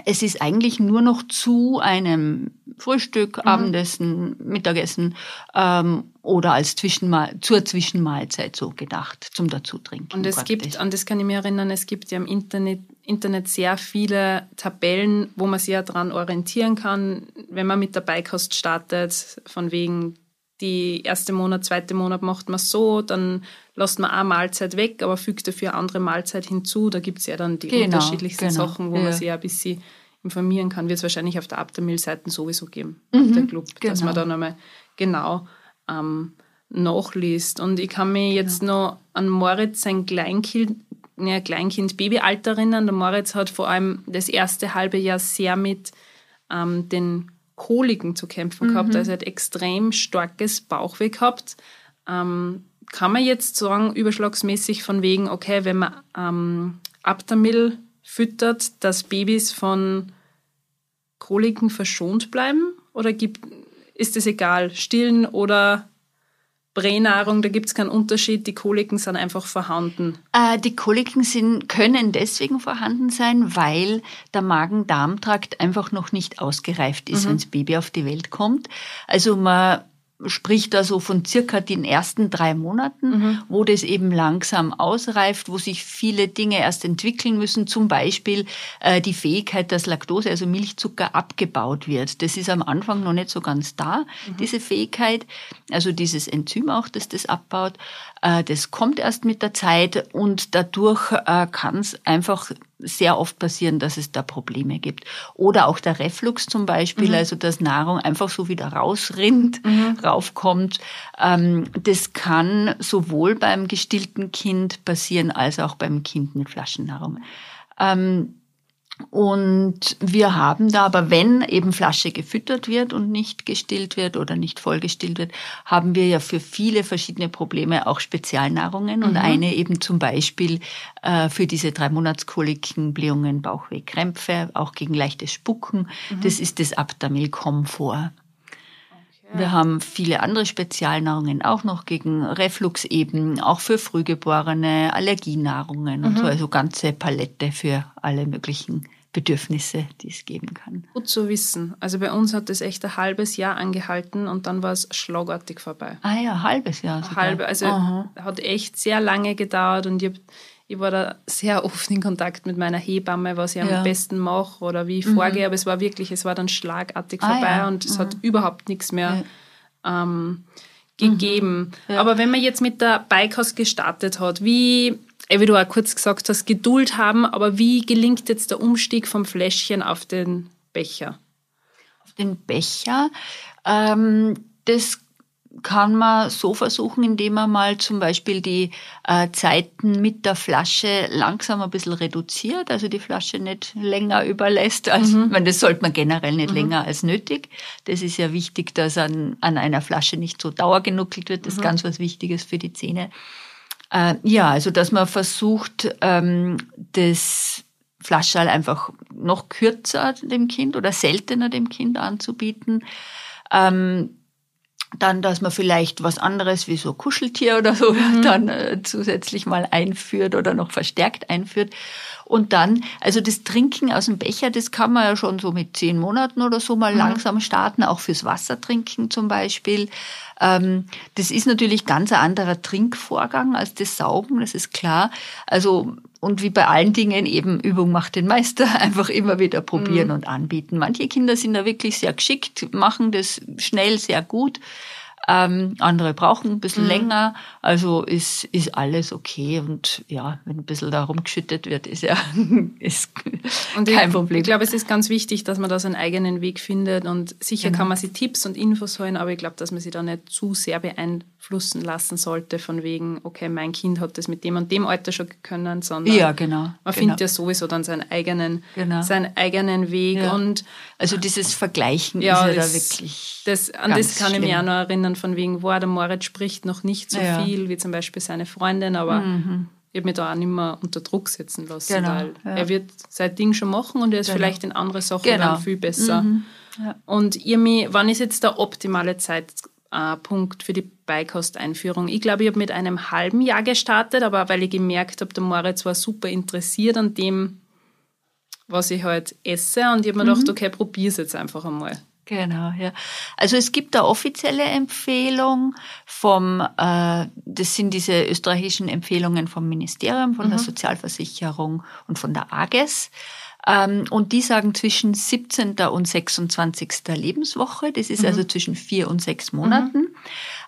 [SPEAKER 4] es ist eigentlich nur noch zu einem Frühstück, mhm. Abendessen, Mittagessen ähm, oder als Zwischenmahl zur Zwischenmahlzeit so gedacht zum Dazutrinken.
[SPEAKER 2] Und es praktisch. gibt, an das kann ich mich erinnern, es gibt ja im Internet, Internet sehr viele Tabellen, wo man sich ja daran orientieren kann, wenn man mit der Beikost startet, von wegen die erste Monat, zweite Monat macht man so, dann lässt man eine Mahlzeit weg, aber fügt dafür eine andere Mahlzeit hinzu. Da gibt es ja dann die genau, unterschiedlichsten genau, Sachen, wo ja. man sich ein bisschen informieren kann. Wird es wahrscheinlich auf der Abtamil-Seite sowieso geben, mhm, auf der Club, genau. dass man genau. da nochmal genau ähm, nachliest. Und ich kann mich jetzt noch an Moritz, sein Kleinkind, ja, Kleinkind Babyalter erinnern. Der Moritz hat vor allem das erste halbe Jahr sehr mit ähm, den Koliken zu kämpfen mhm. gehabt. Also er hat extrem starkes Bauchweh gehabt. Ähm, kann man jetzt sagen, überschlagsmäßig von wegen, okay, wenn man ähm, Abtamil füttert, dass Babys von Koliken verschont bleiben? Oder gibt, ist es egal, stillen oder Pränahrung, da gibt es keinen Unterschied, die Koliken sind einfach vorhanden.
[SPEAKER 4] Äh, die Koliken sind, können deswegen vorhanden sein, weil der Magen-Darm-Trakt einfach noch nicht ausgereift ist, mhm. wenn das Baby auf die Welt kommt. Also man spricht also von circa den ersten drei Monaten, mhm. wo das eben langsam ausreift, wo sich viele Dinge erst entwickeln müssen, zum Beispiel äh, die Fähigkeit, dass Laktose, also Milchzucker, abgebaut wird. Das ist am Anfang noch nicht so ganz da, mhm. diese Fähigkeit, also dieses Enzym auch, das das abbaut. Äh, das kommt erst mit der Zeit und dadurch äh, kann es einfach sehr oft passieren, dass es da Probleme gibt. Oder auch der Reflux zum Beispiel, mhm. also dass Nahrung einfach so wieder rausrinnt, mhm. raufkommt. Ähm, das kann sowohl beim gestillten Kind passieren als auch beim Kind mit Flaschennahrung. Ähm, und wir haben da aber, wenn eben Flasche gefüttert wird und nicht gestillt wird oder nicht vollgestillt wird, haben wir ja für viele verschiedene Probleme auch Spezialnahrungen. Und mhm. eine eben zum Beispiel äh, für diese drei Monatskoliken, Blähungen, Bauchweh, Krämpfe, auch gegen leichtes Spucken. Mhm. Das ist das Abtamil Komfort. Wir haben viele andere Spezialnahrungen auch noch gegen Reflux eben, auch für Frühgeborene, Allergienahrungen mhm. und so, mhm. also ganze Palette für alle möglichen Bedürfnisse, die es geben kann.
[SPEAKER 2] Gut zu wissen. Also bei uns hat es echt ein halbes Jahr angehalten und dann war es schlagartig vorbei.
[SPEAKER 4] Ah ja, halbes Jahr.
[SPEAKER 2] Sogar. Halbe, also Aha. hat echt sehr lange gedauert und ich, ich war da sehr oft in Kontakt mit meiner Hebamme, was ich ja. am besten mache oder wie ich mhm. vorgehe. Aber es war wirklich, es war dann schlagartig ah, vorbei ja. und es mhm. hat überhaupt nichts mehr ja. ähm, gegeben. Mhm. Aber wenn man jetzt mit der Bikehouse gestartet hat, wie, wie du auch kurz gesagt hast, Geduld haben, aber wie gelingt jetzt der Umstieg vom Fläschchen auf den Becher?
[SPEAKER 4] Auf den Becher? Ähm, das kann man so versuchen, indem man mal zum Beispiel die äh, Zeiten mit der Flasche langsam ein bisschen reduziert, also die Flasche nicht länger überlässt. Als, mhm. meine, das sollte man generell nicht mhm. länger als nötig. Das ist ja wichtig, dass an, an einer Flasche nicht so dauergenuckelt wird. Das ist mhm. ganz was Wichtiges für die Zähne. Äh, ja, also dass man versucht, ähm, das Flaschall einfach noch kürzer dem Kind oder seltener dem Kind anzubieten. Ähm, dann, dass man vielleicht was anderes wie so Kuscheltier oder so mhm. dann äh, zusätzlich mal einführt oder noch verstärkt einführt. Und dann, also das Trinken aus dem Becher, das kann man ja schon so mit zehn Monaten oder so mal mhm. langsam starten, auch fürs Wassertrinken zum Beispiel. Ähm, das ist natürlich ganz ein anderer Trinkvorgang als das Saugen, das ist klar. Also und wie bei allen Dingen eben Übung macht den Meister, einfach immer wieder probieren mhm. und anbieten. Manche Kinder sind da wirklich sehr geschickt, machen das schnell sehr gut. Ähm, andere brauchen ein bisschen mhm. länger, also ist, ist alles okay. Und ja, wenn ein bisschen da rumgeschüttet wird, ist ja ist und kein
[SPEAKER 2] ich,
[SPEAKER 4] Problem.
[SPEAKER 2] Ich glaube, es ist ganz wichtig, dass man da seinen eigenen Weg findet. Und sicher genau. kann man sich Tipps und Infos holen, aber ich glaube, dass man sich da nicht zu sehr beeinflussen lassen sollte, von wegen, okay, mein Kind hat das mit dem und dem Alter schon können, sondern
[SPEAKER 4] ja, genau,
[SPEAKER 2] man
[SPEAKER 4] genau.
[SPEAKER 2] findet ja sowieso dann seinen eigenen, genau. seinen eigenen Weg.
[SPEAKER 4] Ja.
[SPEAKER 2] Und
[SPEAKER 4] also dieses Vergleichen ja, ist ja das, da wirklich.
[SPEAKER 2] Das, an das kann schlimm. ich mich auch noch erinnern, von wegen, wow, der Moritz spricht noch nicht so ja. viel wie zum Beispiel seine Freundin, aber mhm. ich habe mich da auch nicht mehr unter Druck setzen lassen, genau. weil er wird sein Ding schon machen und er ist genau. vielleicht in andere Sachen genau. dann viel besser. Mhm. Und ihr mich, wann ist jetzt der optimale Zeitpunkt für die Beikosteinführung? Ich glaube, ich habe mit einem halben Jahr gestartet, aber weil ich gemerkt habe, der Moritz war super interessiert an dem, was ich halt esse und ich habe mir mhm. gedacht, okay, probier es jetzt einfach einmal.
[SPEAKER 4] Genau, ja. Also es gibt eine offizielle Empfehlung vom, äh, das sind diese österreichischen Empfehlungen vom Ministerium, von mhm. der Sozialversicherung und von der AGES. Ähm, und die sagen zwischen 17. und 26. Lebenswoche. Das ist mhm. also zwischen vier und sechs Monaten. Mhm.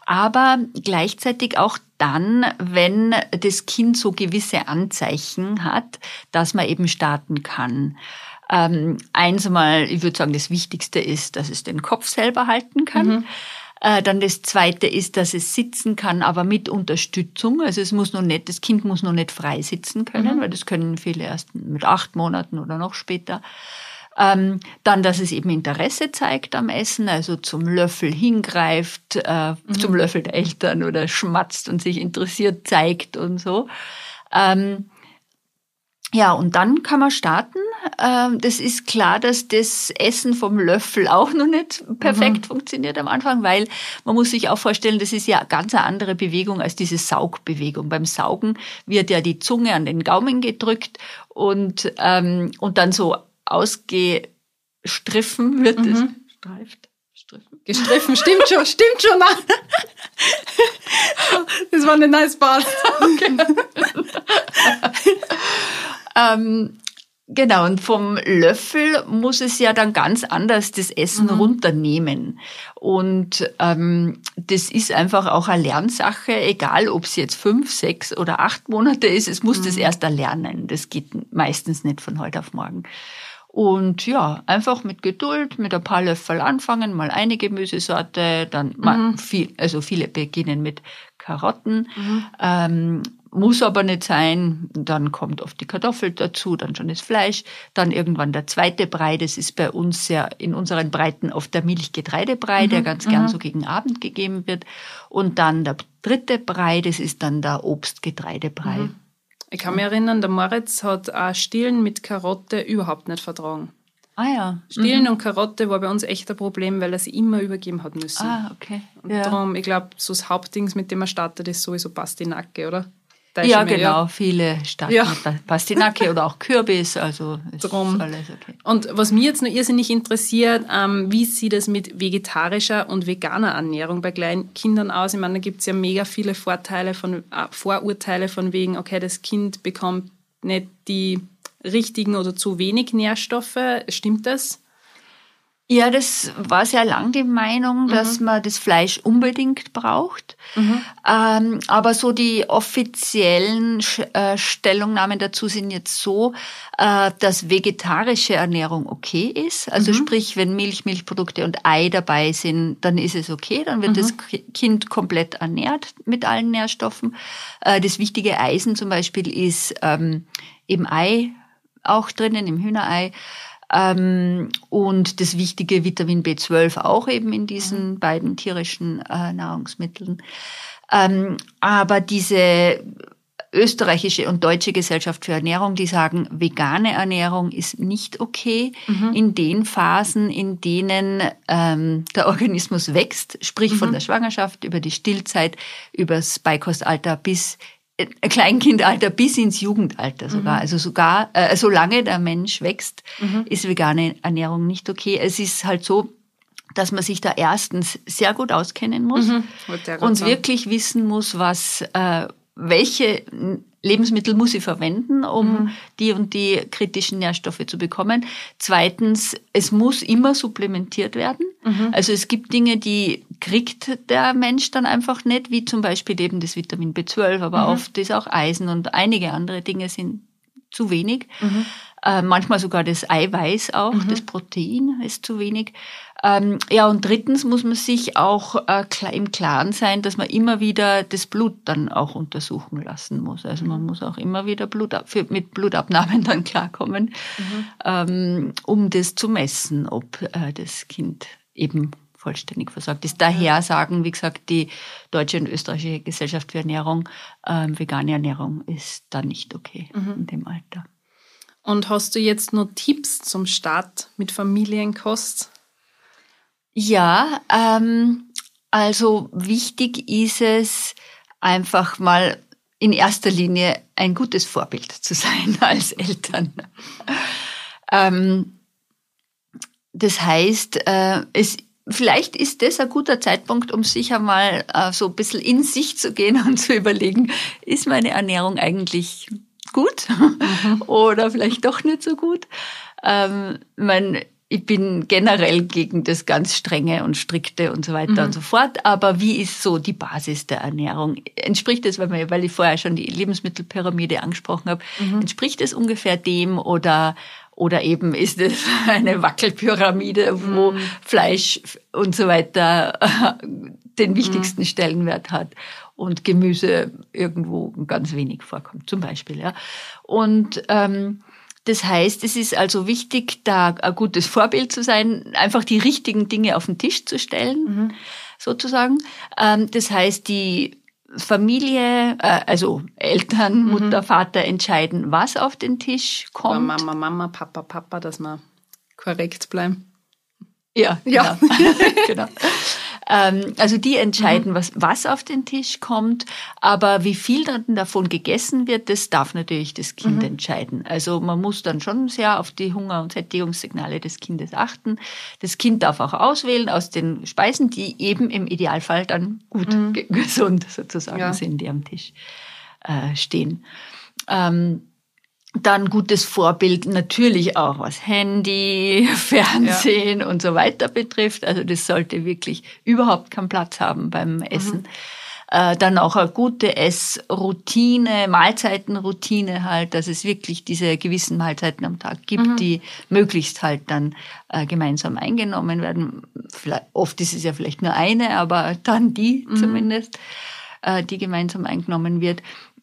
[SPEAKER 4] Aber gleichzeitig auch dann, wenn das Kind so gewisse Anzeichen hat, dass man eben starten kann. Ähm, eins einmal, ich würde sagen, das Wichtigste ist, dass es den Kopf selber halten kann. Mhm. Äh, dann das zweite ist, dass es sitzen kann, aber mit Unterstützung. Also es muss noch nicht, das Kind muss noch nicht frei sitzen können, mhm. weil das können viele erst mit acht Monaten oder noch später. Ähm, dann, dass es eben Interesse zeigt am Essen, also zum Löffel hingreift, äh, mhm. zum Löffel der Eltern oder schmatzt und sich interessiert zeigt und so. Ähm, ja, und dann kann man starten. Ähm, das ist klar, dass das Essen vom Löffel auch noch nicht perfekt mhm. funktioniert am Anfang, weil man muss sich auch vorstellen, das ist ja ganz eine andere Bewegung als diese Saugbewegung. Beim Saugen wird ja die Zunge an den Gaumen gedrückt und, ähm, und dann so ausgestriffen wird mhm. es. Streift.
[SPEAKER 2] Gestriffen. Gestriffen, stimmt schon, stimmt schon. Das war eine nice Pass. Okay.
[SPEAKER 4] Ähm, genau, und vom Löffel muss es ja dann ganz anders das Essen mhm. runternehmen. Und ähm, das ist einfach auch eine Lernsache, egal ob es jetzt fünf, sechs oder acht Monate ist, es muss mhm. das erst erlernen. Das geht meistens nicht von heute auf morgen. Und ja, einfach mit Geduld, mit ein paar Löffel anfangen, mal eine Gemüsesorte, dann mhm. mal viel, also viele beginnen mit Karotten, mhm. ähm, muss aber nicht sein. Dann kommt oft die Kartoffel dazu, dann schon das Fleisch, dann irgendwann der zweite Brei. Das ist bei uns ja in unseren Breiten oft der Milchgetreidebrei, mhm, der ganz gern mhm. so gegen Abend gegeben wird. Und dann der dritte Brei, das ist dann der Obstgetreidebrei. Mhm.
[SPEAKER 2] Ich kann mich erinnern, der Moritz hat auch Stillen mit Karotte überhaupt nicht vertragen.
[SPEAKER 4] Ah ja.
[SPEAKER 2] Stillen mhm. und Karotte war bei uns echt ein Problem, weil er sie immer übergeben hat müssen.
[SPEAKER 4] Ah, okay.
[SPEAKER 2] Und ja. darum, ich glaube, so das Hauptding, mit dem er startet, ist sowieso Pastinake, oder?
[SPEAKER 4] Ja, genau. Ja. Viele starten ja. Pastinake oder auch Kürbis. Also Drum. alles okay.
[SPEAKER 2] Und was mich jetzt noch irrsinnig interessiert, ähm, wie sieht es mit vegetarischer und veganer Ernährung bei kleinen Kindern aus? Ich meine, da gibt es ja mega viele Vorteile von, äh, Vorurteile von wegen, okay, das Kind bekommt nicht die richtigen oder zu wenig Nährstoffe. Stimmt das?
[SPEAKER 4] Ja, das war sehr lang die Meinung, mhm. dass man das Fleisch unbedingt braucht. Mhm. Ähm, aber so die offiziellen äh, Stellungnahmen dazu sind jetzt so, äh, dass vegetarische Ernährung okay ist. Also mhm. sprich, wenn Milch, Milchprodukte und Ei dabei sind, dann ist es okay. Dann wird das mhm. Kind komplett ernährt mit allen Nährstoffen. Äh, das wichtige Eisen zum Beispiel ist ähm, im Ei auch drinnen, im Hühnerei. Ähm, und das wichtige Vitamin B12 auch eben in diesen mhm. beiden tierischen äh, Nahrungsmitteln. Ähm, aber diese österreichische und deutsche Gesellschaft für Ernährung, die sagen, vegane Ernährung ist nicht okay mhm. in den Phasen, in denen ähm, der Organismus wächst, sprich mhm. von der Schwangerschaft über die Stillzeit, übers Beikostalter bis Kleinkindalter bis ins Jugendalter sogar. Mhm. Also sogar, äh, solange der Mensch wächst, mhm. ist vegane Ernährung nicht okay. Es ist halt so, dass man sich da erstens sehr gut auskennen muss mhm. und wirklich wissen muss, was äh, welche Lebensmittel muss ich verwenden, um mhm. die und die kritischen Nährstoffe zu bekommen. Zweitens, es muss immer supplementiert werden. Mhm. Also es gibt Dinge, die kriegt der Mensch dann einfach nicht, wie zum Beispiel eben das Vitamin B12, aber mhm. oft ist auch Eisen und einige andere Dinge sind zu wenig. Mhm. Äh, manchmal sogar das Eiweiß auch, mhm. das Protein ist zu wenig. Ähm, ja, und drittens muss man sich auch äh, im Klaren sein, dass man immer wieder das Blut dann auch untersuchen lassen muss. Also man muss auch immer wieder Blut für, mit Blutabnahmen dann klarkommen, mhm. ähm, um das zu messen, ob äh, das Kind eben vollständig versorgt ist. Daher sagen, wie gesagt, die Deutsche und Österreichische Gesellschaft für Ernährung, äh, vegane Ernährung ist da nicht okay mhm. in dem Alter.
[SPEAKER 2] Und hast du jetzt noch Tipps zum Start mit Familienkost?
[SPEAKER 4] Ja, ähm, also wichtig ist es einfach mal in erster Linie ein gutes Vorbild zu sein als Eltern. ähm, das heißt, äh, es vielleicht ist das ein guter Zeitpunkt, um sich einmal äh, so ein bisschen in sich zu gehen und zu überlegen, ist meine Ernährung eigentlich gut mhm. oder vielleicht doch nicht so gut? Ähm, mein, ich bin generell gegen das ganz strenge und strikte und so weiter mhm. und so fort. Aber wie ist so die Basis der Ernährung? Entspricht es, weil, ich vorher schon die Lebensmittelpyramide angesprochen habe, mhm. entspricht es ungefähr dem oder oder eben ist es eine Wackelpyramide, wo mhm. Fleisch und so weiter den wichtigsten mhm. Stellenwert hat und Gemüse irgendwo ganz wenig vorkommt, zum Beispiel. Ja. Und ähm, das heißt, es ist also wichtig, da ein gutes Vorbild zu sein, einfach die richtigen Dinge auf den Tisch zu stellen, mhm. sozusagen. Ähm, das heißt, die Familie, äh, also Eltern, mhm. Mutter, Vater entscheiden, was auf den Tisch kommt.
[SPEAKER 2] Mama, Mama, Papa, Papa, dass wir korrekt bleiben.
[SPEAKER 4] Ja, ja. Genau. genau. Ähm, also die entscheiden, mhm. was, was auf den Tisch kommt, aber wie viel davon gegessen wird, das darf natürlich das Kind mhm. entscheiden. Also man muss dann schon sehr auf die Hunger- und Sättigungssignale des Kindes achten. Das Kind darf auch auswählen aus den Speisen, die eben im Idealfall dann gut mhm. gesund sozusagen ja. sind, die am Tisch äh, stehen. Ähm, dann gutes Vorbild natürlich auch was Handy, Fernsehen ja. und so weiter betrifft. Also das sollte wirklich überhaupt keinen Platz haben beim Essen. Mhm. Äh, dann auch eine gute Essroutine, Mahlzeitenroutine halt, dass es wirklich diese gewissen Mahlzeiten am Tag gibt, mhm. die möglichst halt dann äh, gemeinsam eingenommen werden. Vielleicht, oft ist es ja vielleicht nur eine, aber dann die mhm. zumindest, äh, die gemeinsam eingenommen wird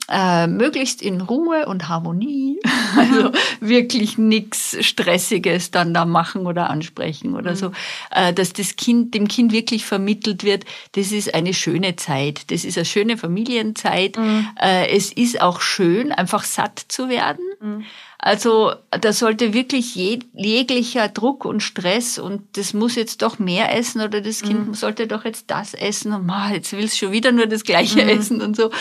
[SPEAKER 4] äh, möglichst in Ruhe und Harmonie. Also wirklich nichts Stressiges dann da machen oder ansprechen oder mhm. so. Äh, dass das Kind, dem Kind wirklich vermittelt wird, das ist eine schöne Zeit. Das ist eine schöne Familienzeit. Mhm. Äh, es ist auch schön, einfach satt zu werden. Mhm. Also da sollte wirklich jeglicher Druck und Stress und das muss jetzt doch mehr essen oder das Kind mhm. sollte doch jetzt das essen und oh, jetzt will es schon wieder nur das Gleiche mhm. essen und so,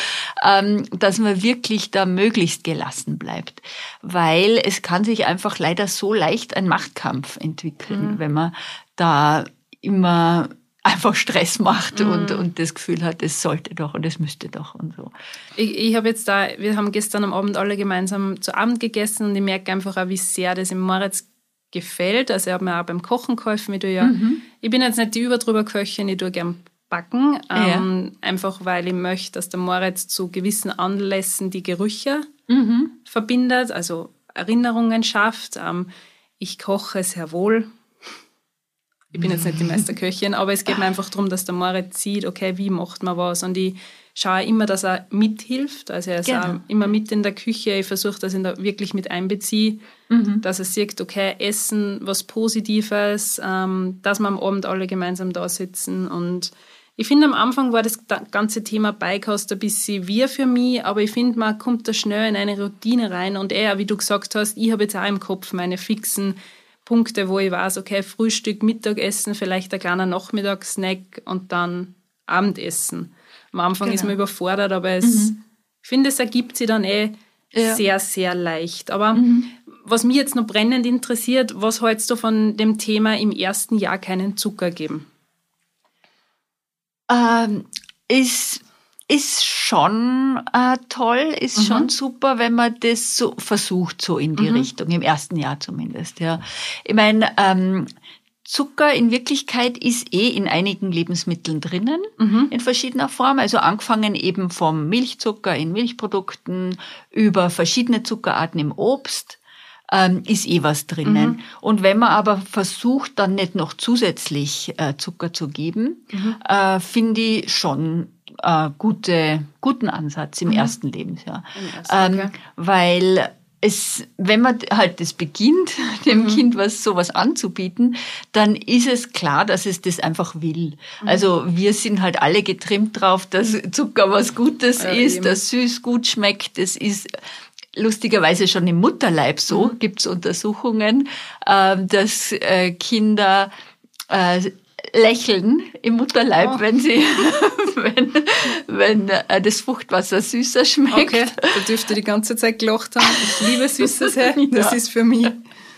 [SPEAKER 4] ähm, dass man wirklich da möglichst gelassen bleibt, weil es kann sich einfach leider so leicht ein Machtkampf entwickeln, mhm. wenn man da immer einfach Stress macht mhm. und, und das Gefühl hat, es sollte doch und es müsste doch und so.
[SPEAKER 2] Ich, ich habe jetzt da, wir haben gestern am Abend alle gemeinsam zu Abend gegessen und ich merke einfach auch, wie sehr das im Moritz gefällt. Also er hat mir auch beim Kochen geholfen. Ich, ja, mhm. ich bin jetzt nicht die überdrüber Köchin, ich tue gern backen, ähm, ja. einfach weil ich möchte, dass der Moritz zu gewissen Anlässen die Gerüche mhm. verbindet, also Erinnerungen schafft. Ähm, ich koche sehr wohl, ich bin jetzt nicht die Meisterköchin, aber es geht mir einfach darum, dass der Moritz sieht, okay, wie macht man was. Und ich schaue immer, dass er mithilft. Also er ist genau. immer mit in der Küche. Ich versuche, dass ich ihn da wirklich mit einbeziehe, mhm. dass er sieht, okay, Essen, was Positives, ähm, dass wir am Abend alle gemeinsam da sitzen und ich finde, am Anfang war das ganze Thema Beikost ein bisschen wir für mich, aber ich finde, man kommt da schnell in eine Routine rein und eher, wie du gesagt hast, ich habe jetzt auch im Kopf meine fixen Punkte, wo ich weiß, okay, Frühstück, Mittagessen, vielleicht ein kleiner Nachmittagssnack und dann Abendessen. Am Anfang genau. ist man überfordert, aber es, mhm. ich finde, es ergibt sich dann eh ja. sehr, sehr leicht. Aber mhm. was mich jetzt noch brennend interessiert, was hältst du von dem Thema im ersten Jahr keinen Zucker geben?
[SPEAKER 4] Ähm, ist, ist schon äh, toll, ist mhm. schon super, wenn man das so versucht, so in die mhm. Richtung, im ersten Jahr zumindest. Ja. Ich meine, ähm, Zucker in Wirklichkeit ist eh in einigen Lebensmitteln drinnen, mhm. in verschiedener Form. Also angefangen eben vom Milchzucker in Milchprodukten über verschiedene Zuckerarten im Obst ähm, ist eh was drinnen. Mhm. Und wenn man aber versucht, dann nicht noch zusätzlich äh, Zucker zu geben, mhm. äh, finde ich schon äh, gute, guten Ansatz im mhm. ersten Lebensjahr. Im ersten, okay. ähm, weil es, wenn man halt das beginnt, dem mhm. Kind was sowas anzubieten, dann ist es klar, dass es das einfach will. Mhm. Also wir sind halt alle getrimmt drauf, dass Zucker was Gutes ja, ist, eben. dass süß gut schmeckt. Das ist lustigerweise schon im Mutterleib so, mhm. gibt es Untersuchungen, äh, dass äh, Kinder äh, lächeln im Mutterleib, oh. wenn sie, wenn, wenn äh, das Fruchtwasser süßer schmeckt. Okay,
[SPEAKER 2] da dürfte die ganze Zeit gelacht haben. Ich liebe Süßes, her. das ja. ist für mich.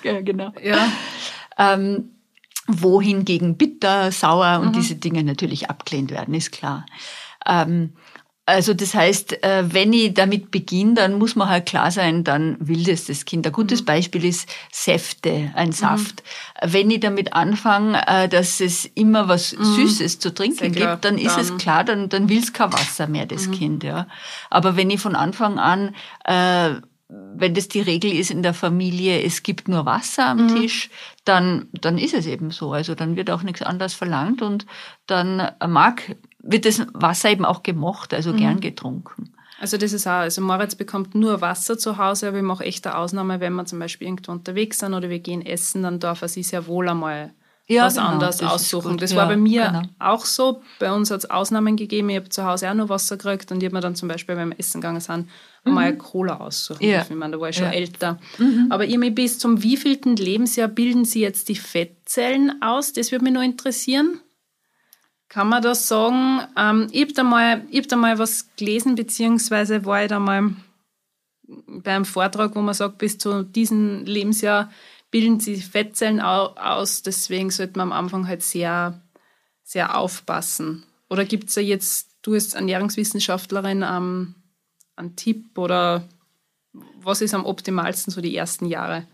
[SPEAKER 4] Ja, genau. Ja. Ähm, wohingegen bitter, sauer und mhm. diese Dinge natürlich abgelehnt werden, ist klar. Ähm, also das heißt, äh, wenn ich damit beginne, dann muss man halt klar sein, dann will das das Kind. Ein gutes mhm. Beispiel ist Säfte, ein mhm. Saft. Mhm. Wenn ich damit anfange, äh, dass es immer was mhm. Süßes zu trinken gibt, dann ist dann. es klar, dann, dann will es kein Wasser mehr, das mhm. Kind. Ja. Aber wenn ich von Anfang an äh, wenn das die Regel ist in der Familie, es gibt nur Wasser am mhm. Tisch, dann, dann ist es eben so. Also dann wird auch nichts anderes verlangt und dann mag wird das Wasser eben auch gemocht, also mhm. gern getrunken.
[SPEAKER 2] Also das ist auch, also Moritz bekommt nur Wasser zu Hause, aber ich mache echt eine Ausnahme, wenn wir zum Beispiel irgendwo unterwegs sind oder wir gehen essen, dann darf er sich sehr wohl einmal ja, was genau, anderes aussuchen. Das ja, war bei mir genau. auch so. Bei uns hat es Ausnahmen gegeben. Ich habe zu Hause auch nur Wasser gekriegt und ich habe mir dann zum Beispiel beim Essen gegangen sind, mhm. mal Cola aussuchen. Ja. Ich meine, da war ich schon ja. älter. Mhm. Aber ihr bis zum wievielten Lebensjahr bilden Sie jetzt die Fettzellen aus? Das würde mich noch interessieren. Kann man das sagen? Ähm, ich habe da, mal, hab da mal was gelesen, beziehungsweise war ich da mal bei einem Vortrag, wo man sagt, bis zu diesem Lebensjahr bilden sie Fettzellen aus, deswegen sollte man am Anfang halt sehr, sehr aufpassen. Oder gibt es da jetzt, du als Ernährungswissenschaftlerin, ähm, einen Tipp oder was ist am optimalsten so die ersten Jahre?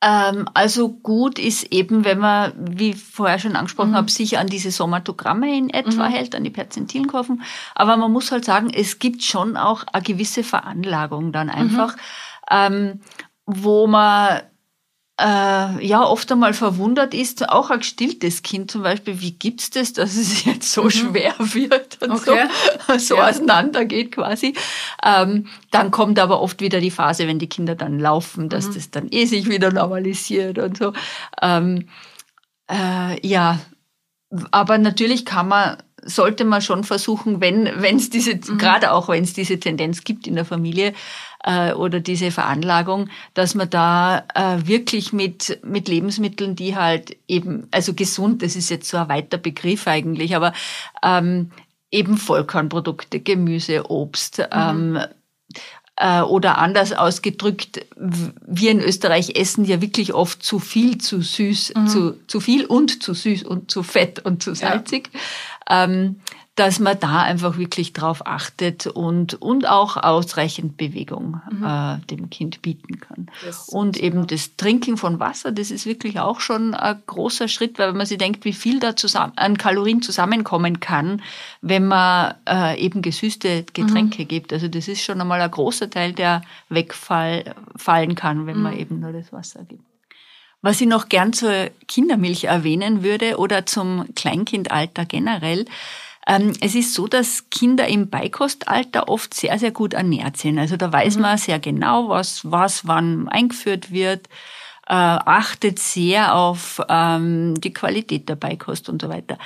[SPEAKER 4] Ähm, also gut ist eben, wenn man, wie vorher schon angesprochen mhm. habe, sich an diese Somatogramme in etwa mhm. hält, an die Perzentilenkurven. Aber man muss halt sagen, es gibt schon auch eine gewisse Veranlagung dann einfach, mhm. ähm, wo man äh, ja oft einmal verwundert ist, auch ein gestilltes Kind zum Beispiel, wie gibt's das, dass es jetzt so mhm. schwer wird und okay. so, so ja. auseinandergeht quasi. Ähm, dann kommt aber oft wieder die Phase, wenn die Kinder dann laufen, dass mhm. das dann eh sich wieder normalisiert und so. Ähm, äh, ja, aber natürlich kann man sollte man schon versuchen, wenn wenn es diese mhm. gerade auch wenn es diese Tendenz gibt in der Familie, äh, oder diese Veranlagung, dass man da äh, wirklich mit, mit Lebensmitteln, die halt eben, also gesund, das ist jetzt so ein weiter Begriff eigentlich, aber ähm, eben Vollkornprodukte, Gemüse, Obst, mhm. ähm, äh, oder anders ausgedrückt, wir in Österreich essen ja wirklich oft zu viel, zu süß, mhm. zu, zu viel und zu süß und zu fett und zu salzig. Ja. Ähm, dass man da einfach wirklich drauf achtet und, und auch ausreichend Bewegung mhm. äh, dem Kind bieten kann. Das und eben das Trinken von Wasser, das ist wirklich auch schon ein großer Schritt, weil man sich denkt, wie viel da zusammen, an Kalorien zusammenkommen kann, wenn man äh, eben gesüßte Getränke mhm. gibt. Also das ist schon einmal ein großer Teil, der wegfallen kann, wenn mhm. man eben nur das Wasser gibt. Was ich noch gern zur Kindermilch erwähnen würde oder zum Kleinkindalter generell, es ist so, dass Kinder im Beikostalter oft sehr, sehr gut ernährt sind. Also da weiß mhm. man sehr genau, was, was wann eingeführt wird. äh, achtet sehr auf ähm, die Qualität der Beikost und so weiter.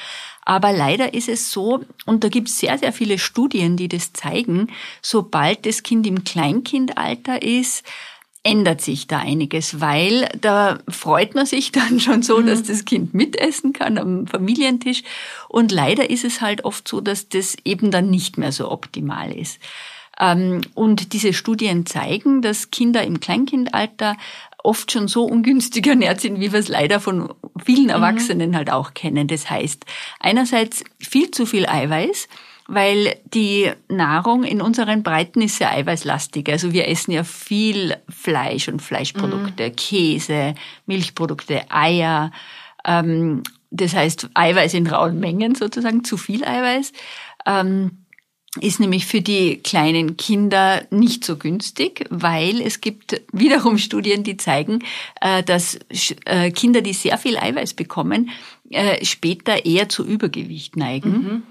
[SPEAKER 4] Aber leider ist es so, und da gibt es sehr, sehr viele Studien, die das zeigen, sobald das Kind im Kleinkindalter ist, ändert sich da einiges, weil da freut man sich dann schon so, mhm. dass das Kind mitessen kann am Familientisch. Und leider ist es halt oft so, dass das eben dann nicht mehr so optimal ist. Ähm, und diese Studien zeigen, dass Kinder im Kleinkindalter oft schon so ungünstig ernährt sind, wie wir es leider von vielen mhm. Erwachsenen mhm. halt auch kennen. Das heißt, einerseits viel zu viel Eiweiß, weil die Nahrung in unseren Breiten ist sehr eiweißlastig. Also wir essen ja viel Fleisch und Fleischprodukte, mhm. Käse, Milchprodukte, Eier. Ähm, das heißt Eiweiß in rauen Mengen sozusagen, zu viel Eiweiß. Ähm, ist nämlich für die kleinen Kinder nicht so günstig, weil es gibt wiederum Studien, die zeigen, äh, dass äh, Kinder, die sehr viel Eiweiß bekommen, äh, später eher zu Übergewicht neigen. Mhm.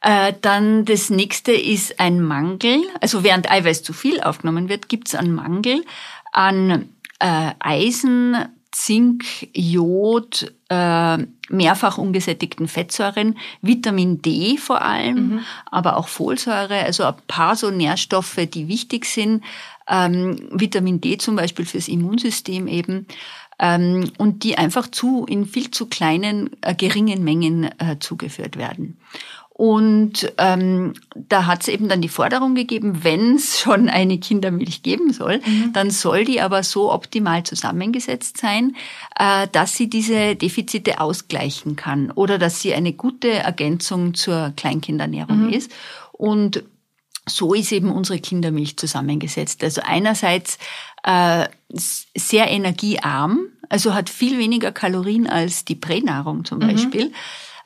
[SPEAKER 4] Dann das nächste ist ein Mangel. Also während Eiweiß zu viel aufgenommen wird, gibt es einen Mangel an Eisen, Zink, Jod, äh, mehrfach ungesättigten Fettsäuren, Vitamin D vor allem, mhm. aber auch Folsäure, also ein paar so Nährstoffe, die wichtig sind. Ähm, Vitamin D zum Beispiel fürs Immunsystem eben. Ähm, und die einfach zu in viel zu kleinen, äh, geringen Mengen äh, zugeführt werden. Und ähm, da hat es eben dann die Forderung gegeben, wenn es schon eine Kindermilch geben soll, mhm. dann soll die aber so optimal zusammengesetzt sein, äh, dass sie diese Defizite ausgleichen kann oder dass sie eine gute Ergänzung zur Kleinkindernährung mhm. ist. Und so ist eben unsere Kindermilch zusammengesetzt. Also einerseits äh, sehr energiearm, also hat viel weniger Kalorien als die Pränahrung zum mhm.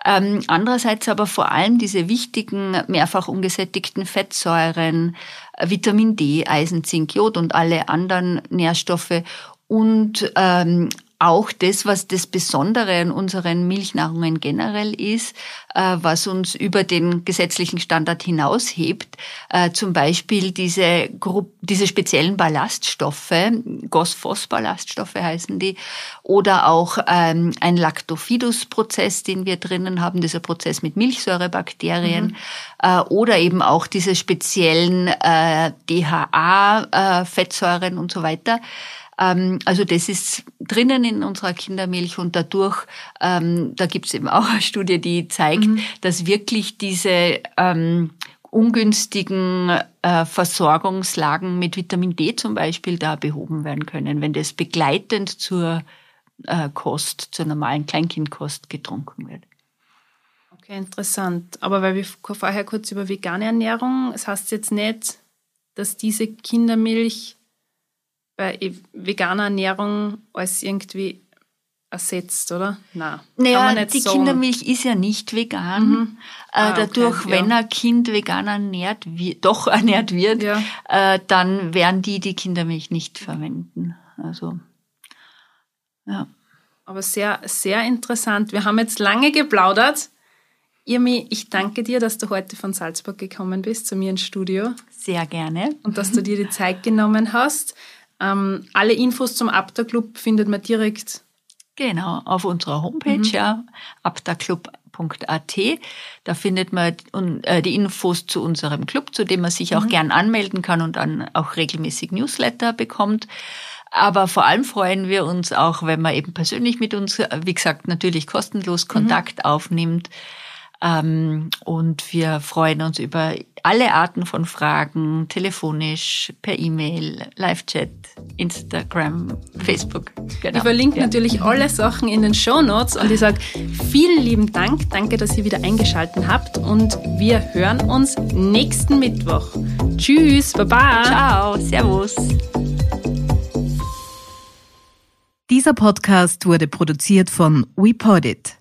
[SPEAKER 4] Ähm, andererseits aber vor allem diese wichtigen mehrfach ungesättigten Fettsäuren, Vitamin D, Eisen, Zink, Jod und alle anderen Nährstoffe und ähm, auch das, was das Besondere an unseren Milchnahrungen generell ist, äh, was uns über den gesetzlichen Standard hinaushebt, äh, zum Beispiel diese, Gru diese speziellen Ballaststoffe, Gosphos-Ballaststoffe heißen die, oder auch ähm, ein Lactofidus-Prozess, den wir drinnen haben, dieser Prozess mit Milchsäurebakterien, mhm. äh, oder eben auch diese speziellen äh, DHA-Fettsäuren äh, und so weiter. Ähm, also das ist drinnen in unserer Kindermilch und dadurch, ähm, da gibt es eben auch eine Studie, die zeigt, mhm. dass wirklich diese ähm, ungünstigen äh, Versorgungslagen mit Vitamin D zum Beispiel da behoben werden können, wenn das begleitend zur äh, Kost, zur normalen Kleinkindkost getrunken wird.
[SPEAKER 2] Okay, interessant. Aber weil wir vorher kurz über vegane Ernährung, es das heißt jetzt nicht, dass diese Kindermilch bei veganer Ernährung als irgendwie ersetzt, oder?
[SPEAKER 4] Nein. Naja, die sagen. Kindermilch ist ja nicht vegan. Mhm. Äh, ah, dadurch, okay, wenn ein Kind vegan ernährt, doch ernährt wird, ja. äh, dann werden die die Kindermilch nicht verwenden. Also,
[SPEAKER 2] ja. Aber sehr, sehr interessant. Wir haben jetzt lange geplaudert. Irmi, ich danke dir, dass du heute von Salzburg gekommen bist zu mir ins Studio.
[SPEAKER 4] Sehr gerne.
[SPEAKER 2] Und dass du dir die Zeit genommen hast. Ähm, alle Infos zum Apta Club findet man direkt.
[SPEAKER 4] Genau, auf unserer Homepage, mhm. ja, aptaclub.at. Da findet man äh, die Infos zu unserem Club, zu dem man sich auch mhm. gern anmelden kann und dann auch regelmäßig Newsletter bekommt. Aber vor allem freuen wir uns auch, wenn man eben persönlich mit uns, wie gesagt, natürlich kostenlos mhm. Kontakt mhm. aufnimmt. Ähm, und wir freuen uns über alle Arten von Fragen, telefonisch, per E-Mail, Live-Chat, Instagram, Facebook.
[SPEAKER 2] Genau. Ich verlinke ja. natürlich alle Sachen in den Show Notes und ich sage vielen lieben Dank. Danke, dass ihr wieder eingeschaltet habt und wir hören uns nächsten Mittwoch. Tschüss, Baba.
[SPEAKER 4] Ciao, Servus.
[SPEAKER 5] Dieser Podcast wurde produziert von WePodit.